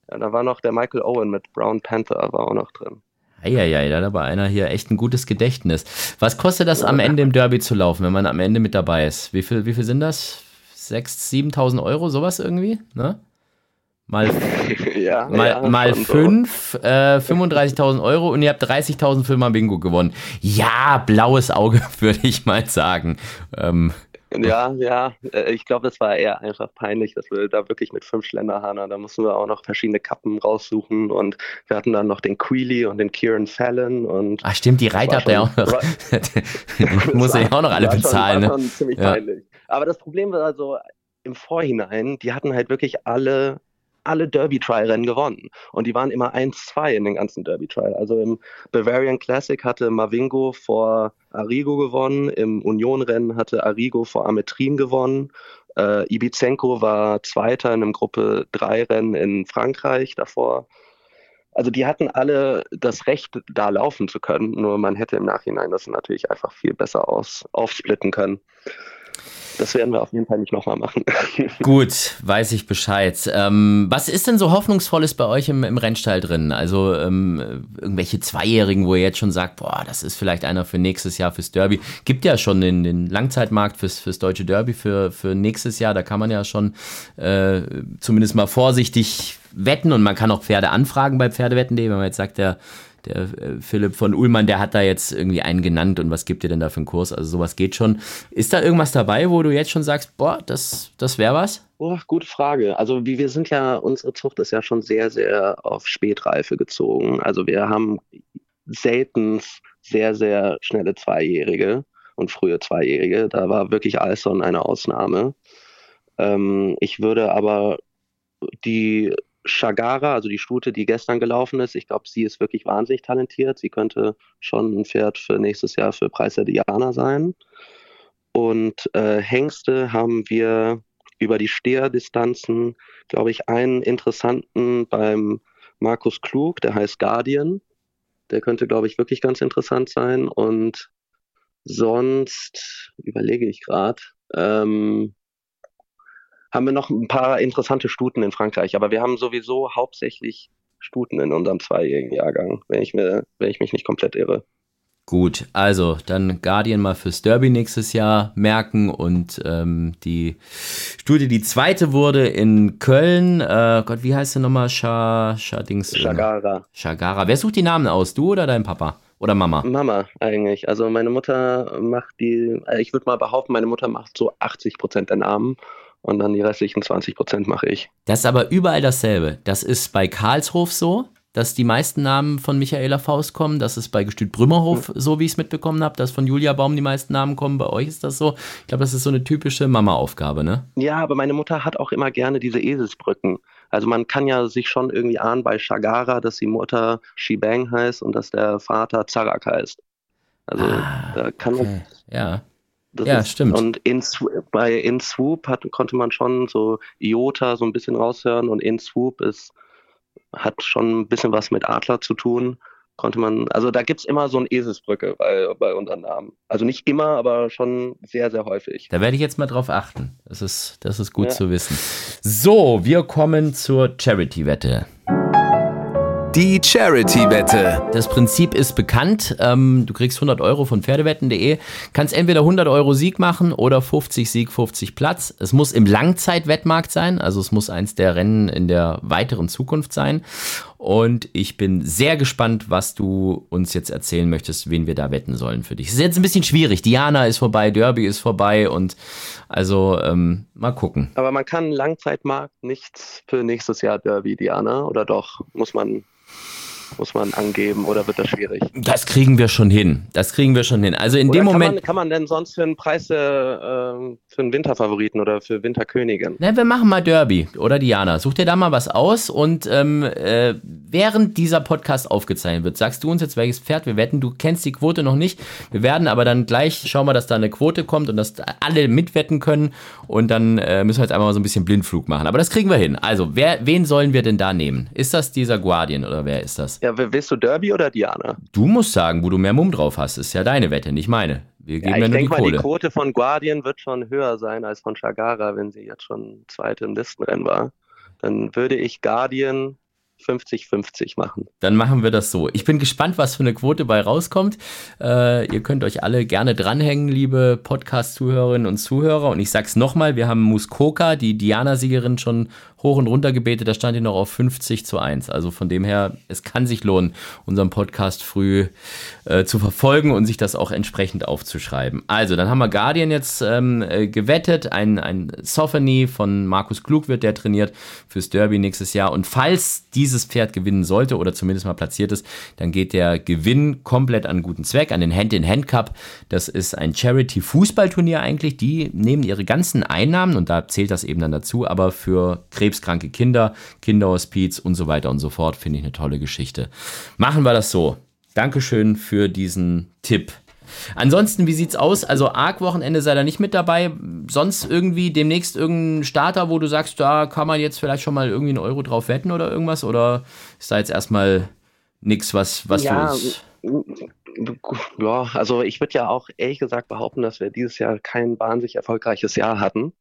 ja, da war noch der Michael Owen mit Brown Panther, war auch noch drin. Eieiei, da hat aber einer hier echt ein gutes Gedächtnis. Was kostet das am Ende im Derby zu laufen, wenn man am Ende mit dabei ist? Wie viel, wie viel sind das? 6.000, 7.000 Euro, sowas irgendwie? Ne? Mal, ja, mal, ja, mal 5, so. äh, 35.000 Euro und ihr habt 30.000 für mal Bingo gewonnen. Ja, blaues Auge, würde ich mal sagen. Ähm, ja, ja, äh, ich glaube, es war eher einfach peinlich, dass wir da wirklich mit fünf Schländerhahner, da mussten wir auch noch verschiedene Kappen raussuchen und wir hatten dann noch den Queely und den Kieran Fallon und. Ach stimmt, die Reiter habt ihr auch noch. muss ich auch noch alle bezahlen. Schon, ne? ziemlich ja. peinlich. Aber das Problem war also im Vorhinein, die hatten halt wirklich alle alle Derby-Trial-Rennen gewonnen. Und die waren immer 1-2 in den ganzen Derby-Trial. Also im Bavarian Classic hatte Mavingo vor Arrigo gewonnen, im Union-Rennen hatte Arrigo vor Ametrin gewonnen. Äh, Ibizenko war Zweiter in einem Gruppe 3-Rennen in Frankreich davor. Also die hatten alle das Recht, da laufen zu können, nur man hätte im Nachhinein das natürlich einfach viel besser aus, aufsplitten können. Das werden wir auf jeden Fall nicht nochmal machen. Gut, weiß ich Bescheid. Ähm, was ist denn so Hoffnungsvolles bei euch im, im Rennstall drin? Also ähm, irgendwelche Zweijährigen, wo ihr jetzt schon sagt, boah, das ist vielleicht einer für nächstes Jahr fürs Derby. Gibt ja schon den, den Langzeitmarkt fürs, fürs deutsche Derby für, für nächstes Jahr. Da kann man ja schon äh, zumindest mal vorsichtig wetten und man kann auch Pferde anfragen bei Pferdewetten.de, wenn man jetzt sagt, der der äh, Philipp von Ullmann, der hat da jetzt irgendwie einen genannt und was gibt ihr denn da für einen Kurs? Also sowas geht schon. Ist da irgendwas dabei, wo du jetzt schon sagst, boah, das, das wäre was? Oh, gute Frage. Also wie wir sind ja, unsere Zucht ist ja schon sehr, sehr auf Spätreife gezogen. Also wir haben selten sehr, sehr schnelle Zweijährige und frühe Zweijährige. Da war wirklich Alson eine Ausnahme. Ähm, ich würde aber die Shagara, also die Stute, die gestern gelaufen ist, ich glaube, sie ist wirklich wahnsinnig talentiert. Sie könnte schon ein Pferd für nächstes Jahr für Preis der Diana sein. Und äh, Hengste haben wir über die Steherdistanzen, glaube ich, einen interessanten beim Markus Klug, der heißt Guardian. Der könnte, glaube ich, wirklich ganz interessant sein. Und sonst überlege ich gerade. Ähm, haben wir noch ein paar interessante Stuten in Frankreich. Aber wir haben sowieso hauptsächlich Stuten in unserem zweijährigen Jahrgang, wenn ich, mir, wenn ich mich nicht komplett irre. Gut, also dann Guardian mal fürs Derby nächstes Jahr merken und ähm, die Studie, die zweite wurde in Köln. Äh, Gott, wie heißt sie nochmal? Scha, Scha Dings, Chagara. Chagara. Wer sucht die Namen aus? Du oder dein Papa? Oder Mama? Mama eigentlich. Also meine Mutter macht die, äh, ich würde mal behaupten, meine Mutter macht so 80 Prozent der Namen und dann die restlichen 20 Prozent mache ich. Das ist aber überall dasselbe. Das ist bei Karlshof so, dass die meisten Namen von Michaela Faust kommen. Das ist bei Gestüt Brümmerhof so, wie ich es mitbekommen habe, dass von Julia Baum die meisten Namen kommen. Bei euch ist das so. Ich glaube, das ist so eine typische Mama-Aufgabe, ne? Ja, aber meine Mutter hat auch immer gerne diese Eselsbrücken. Also man kann ja sich schon irgendwie ahnen bei Shagara, dass die Mutter Shibang heißt und dass der Vater Zarak heißt. Also Ah, da kann man. Okay. Ja. Das Ja, ist, stimmt. Und in, bei In Swoop hat, konnte man schon so Iota so ein bisschen raushören und In Swoop ist, hat schon ein bisschen was mit Adler zu tun. Konnte man, also da gibt es immer so eine Eselsbrücke bei, bei unseren Namen. Also nicht immer, aber schon sehr, sehr häufig. Da werde ich jetzt mal drauf achten. Das ist, das ist gut Ja. zu wissen. So, wir kommen zur Charity-Wette. Die Charity-Wette. Das Prinzip ist bekannt. Ähm, du kriegst 100 Euro von Pferdewetten.de. Kannst entweder 100 Euro Sieg machen oder 50 Sieg, 50 Platz. Es muss im Langzeitwettmarkt sein. Also es muss eins der Rennen in der weiteren Zukunft sein. Und ich bin sehr gespannt, was du uns jetzt erzählen möchtest, wen wir da wetten sollen für dich. Es ist jetzt ein bisschen schwierig. Diana ist vorbei, Derby ist vorbei und also ähm, mal gucken. Aber man kann Langzeitmarkt nichts für nächstes Jahr Derby, Diana, oder doch? Muss man, muss man angeben oder wird das schwierig? Das kriegen wir schon hin. Das kriegen wir schon hin. Also in Oder dem kann Moment. Man, kann man denn sonst für einen Preis äh, ähm, für einen Winterfavoriten oder für Winterkönigin? Na, wir machen mal Derby, oder Diana? Such dir da mal was aus und ähm, äh, während dieser Podcast aufgezeichnet wird, sagst du uns jetzt, welches Pferd wir wetten. Du kennst die Quote noch nicht. Wir werden aber dann gleich schauen wir, dass da eine Quote kommt und dass alle mitwetten können und dann äh, müssen wir jetzt einmal mal so ein bisschen Blindflug machen. Aber das kriegen wir hin. Also, wer, wen sollen wir denn da nehmen? Ist das dieser Guardian oder wer ist das? Ja, willst du Derby oder Diana? Du musst sagen, wo du mehr Mumm drauf hast. Ist ja deine Wette, nicht meine. Wir geben Ja, ja, ich nur die denke mal, die Kohle. Quote von Guardian wird schon höher sein als von Chagara, wenn sie jetzt schon zweite im Listenrennen war. Dann würde ich Guardian 50-50 machen. Dann machen wir das so. Ich bin gespannt, was für eine Quote bei rauskommt. Äh, ihr könnt euch alle gerne dranhängen, liebe Podcast-Zuhörerinnen und Zuhörer. Und ich sag's nochmal, wir haben Muskoka, die Diana-Siegerin, schon hoch und runter gebetet. Da stand die noch auf 50 zu 1. Also von dem her, es kann sich lohnen, unseren Podcast früh äh, zu verfolgen und sich das auch entsprechend aufzuschreiben. Also, dann haben wir Guardian jetzt ähm, äh, gewettet. Ein, ein Sophony von Markus Klug wird der trainiert fürs Derby nächstes Jahr. Und falls dieses Pferd gewinnen sollte oder zumindest mal platziert ist, dann geht der Gewinn komplett an guten Zweck, an den Hand-in-Hand Cup. Das ist ein Charity-Fußballturnier eigentlich. Die nehmen ihre ganzen Einnahmen und da zählt das eben dann dazu, aber für krebskranke Kinder, Kinderhospiz und so weiter und so fort, finde ich eine tolle Geschichte. Machen wir das so. Dankeschön für diesen Tipp. Ansonsten, wie sieht's aus? Also Arc-Wochenende sei da nicht mit dabei. Sonst irgendwie demnächst irgendein Starter, wo du sagst, da kann man jetzt vielleicht schon mal irgendwie einen Euro drauf wetten oder irgendwas? Oder ist da jetzt erstmal nichts, was, was Ja, du ist? Ja, also ich würde ja auch ehrlich gesagt behaupten, dass wir dieses Jahr kein wahnsinnig erfolgreiches Jahr hatten.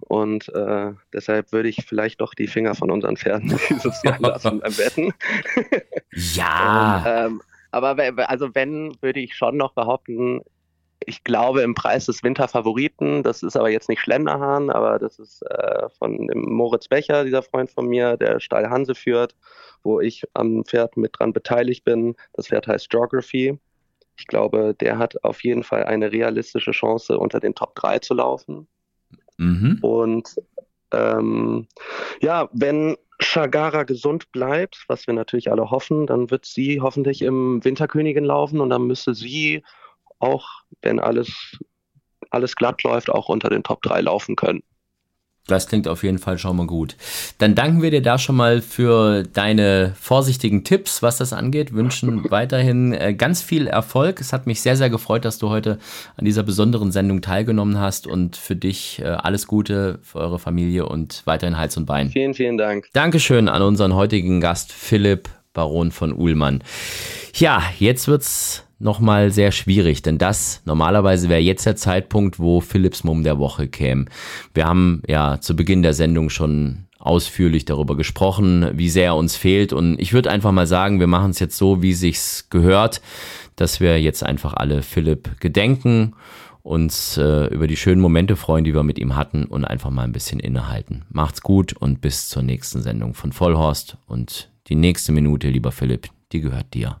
Und äh, deshalb würde ich vielleicht doch die Finger von unseren Pferden dieses Jahr lassen beim Wetten. Ja. Ähm, aber also wenn, würde ich schon noch behaupten, ich glaube im Preis des Winterfavoriten, das ist aber jetzt nicht Schlenderhahn, aber das ist äh, von Moritz Becher, dieser Freund von mir, der Stall Hanse führt, wo ich am Pferd mit dran beteiligt bin. Das Pferd heißt Geography. Ich glaube, der hat auf jeden Fall eine realistische Chance, unter den Top 3 zu laufen. Mhm. Und ähm, ja, wenn Shagara gesund bleibt, was wir natürlich alle hoffen, dann wird sie hoffentlich im Winterkönigin laufen und dann müsste sie auch, wenn alles, alles glatt läuft, auch unter den Top 3 laufen können. Das klingt auf jeden Fall schon mal gut. Dann danken wir dir da schon mal für deine vorsichtigen Tipps, was das angeht. Wünschen weiterhin äh, ganz viel Erfolg. Es hat mich sehr, sehr gefreut, dass du heute an dieser besonderen Sendung teilgenommen hast und für dich äh, alles Gute, für eure Familie und weiterhin Hals und Bein. Vielen, vielen Dank. Dankeschön an unseren heutigen Gast Philipp Baron von Uhlmann. Ja, jetzt wird's nochmal sehr schwierig, denn das normalerweise wäre jetzt der Zeitpunkt, wo Philips Mumm der Woche käme. Wir haben ja zu Beginn der Sendung schon ausführlich darüber gesprochen, wie sehr er uns fehlt und ich würde einfach mal sagen, wir machen es jetzt so, wie sich's gehört, dass wir jetzt einfach alle Philipp gedenken uns äh, über die schönen Momente freuen, die wir mit ihm hatten und einfach mal ein bisschen innehalten. Macht's gut und bis zur nächsten Sendung von Vollhorst und die nächste Minute, lieber Philipp, die gehört dir.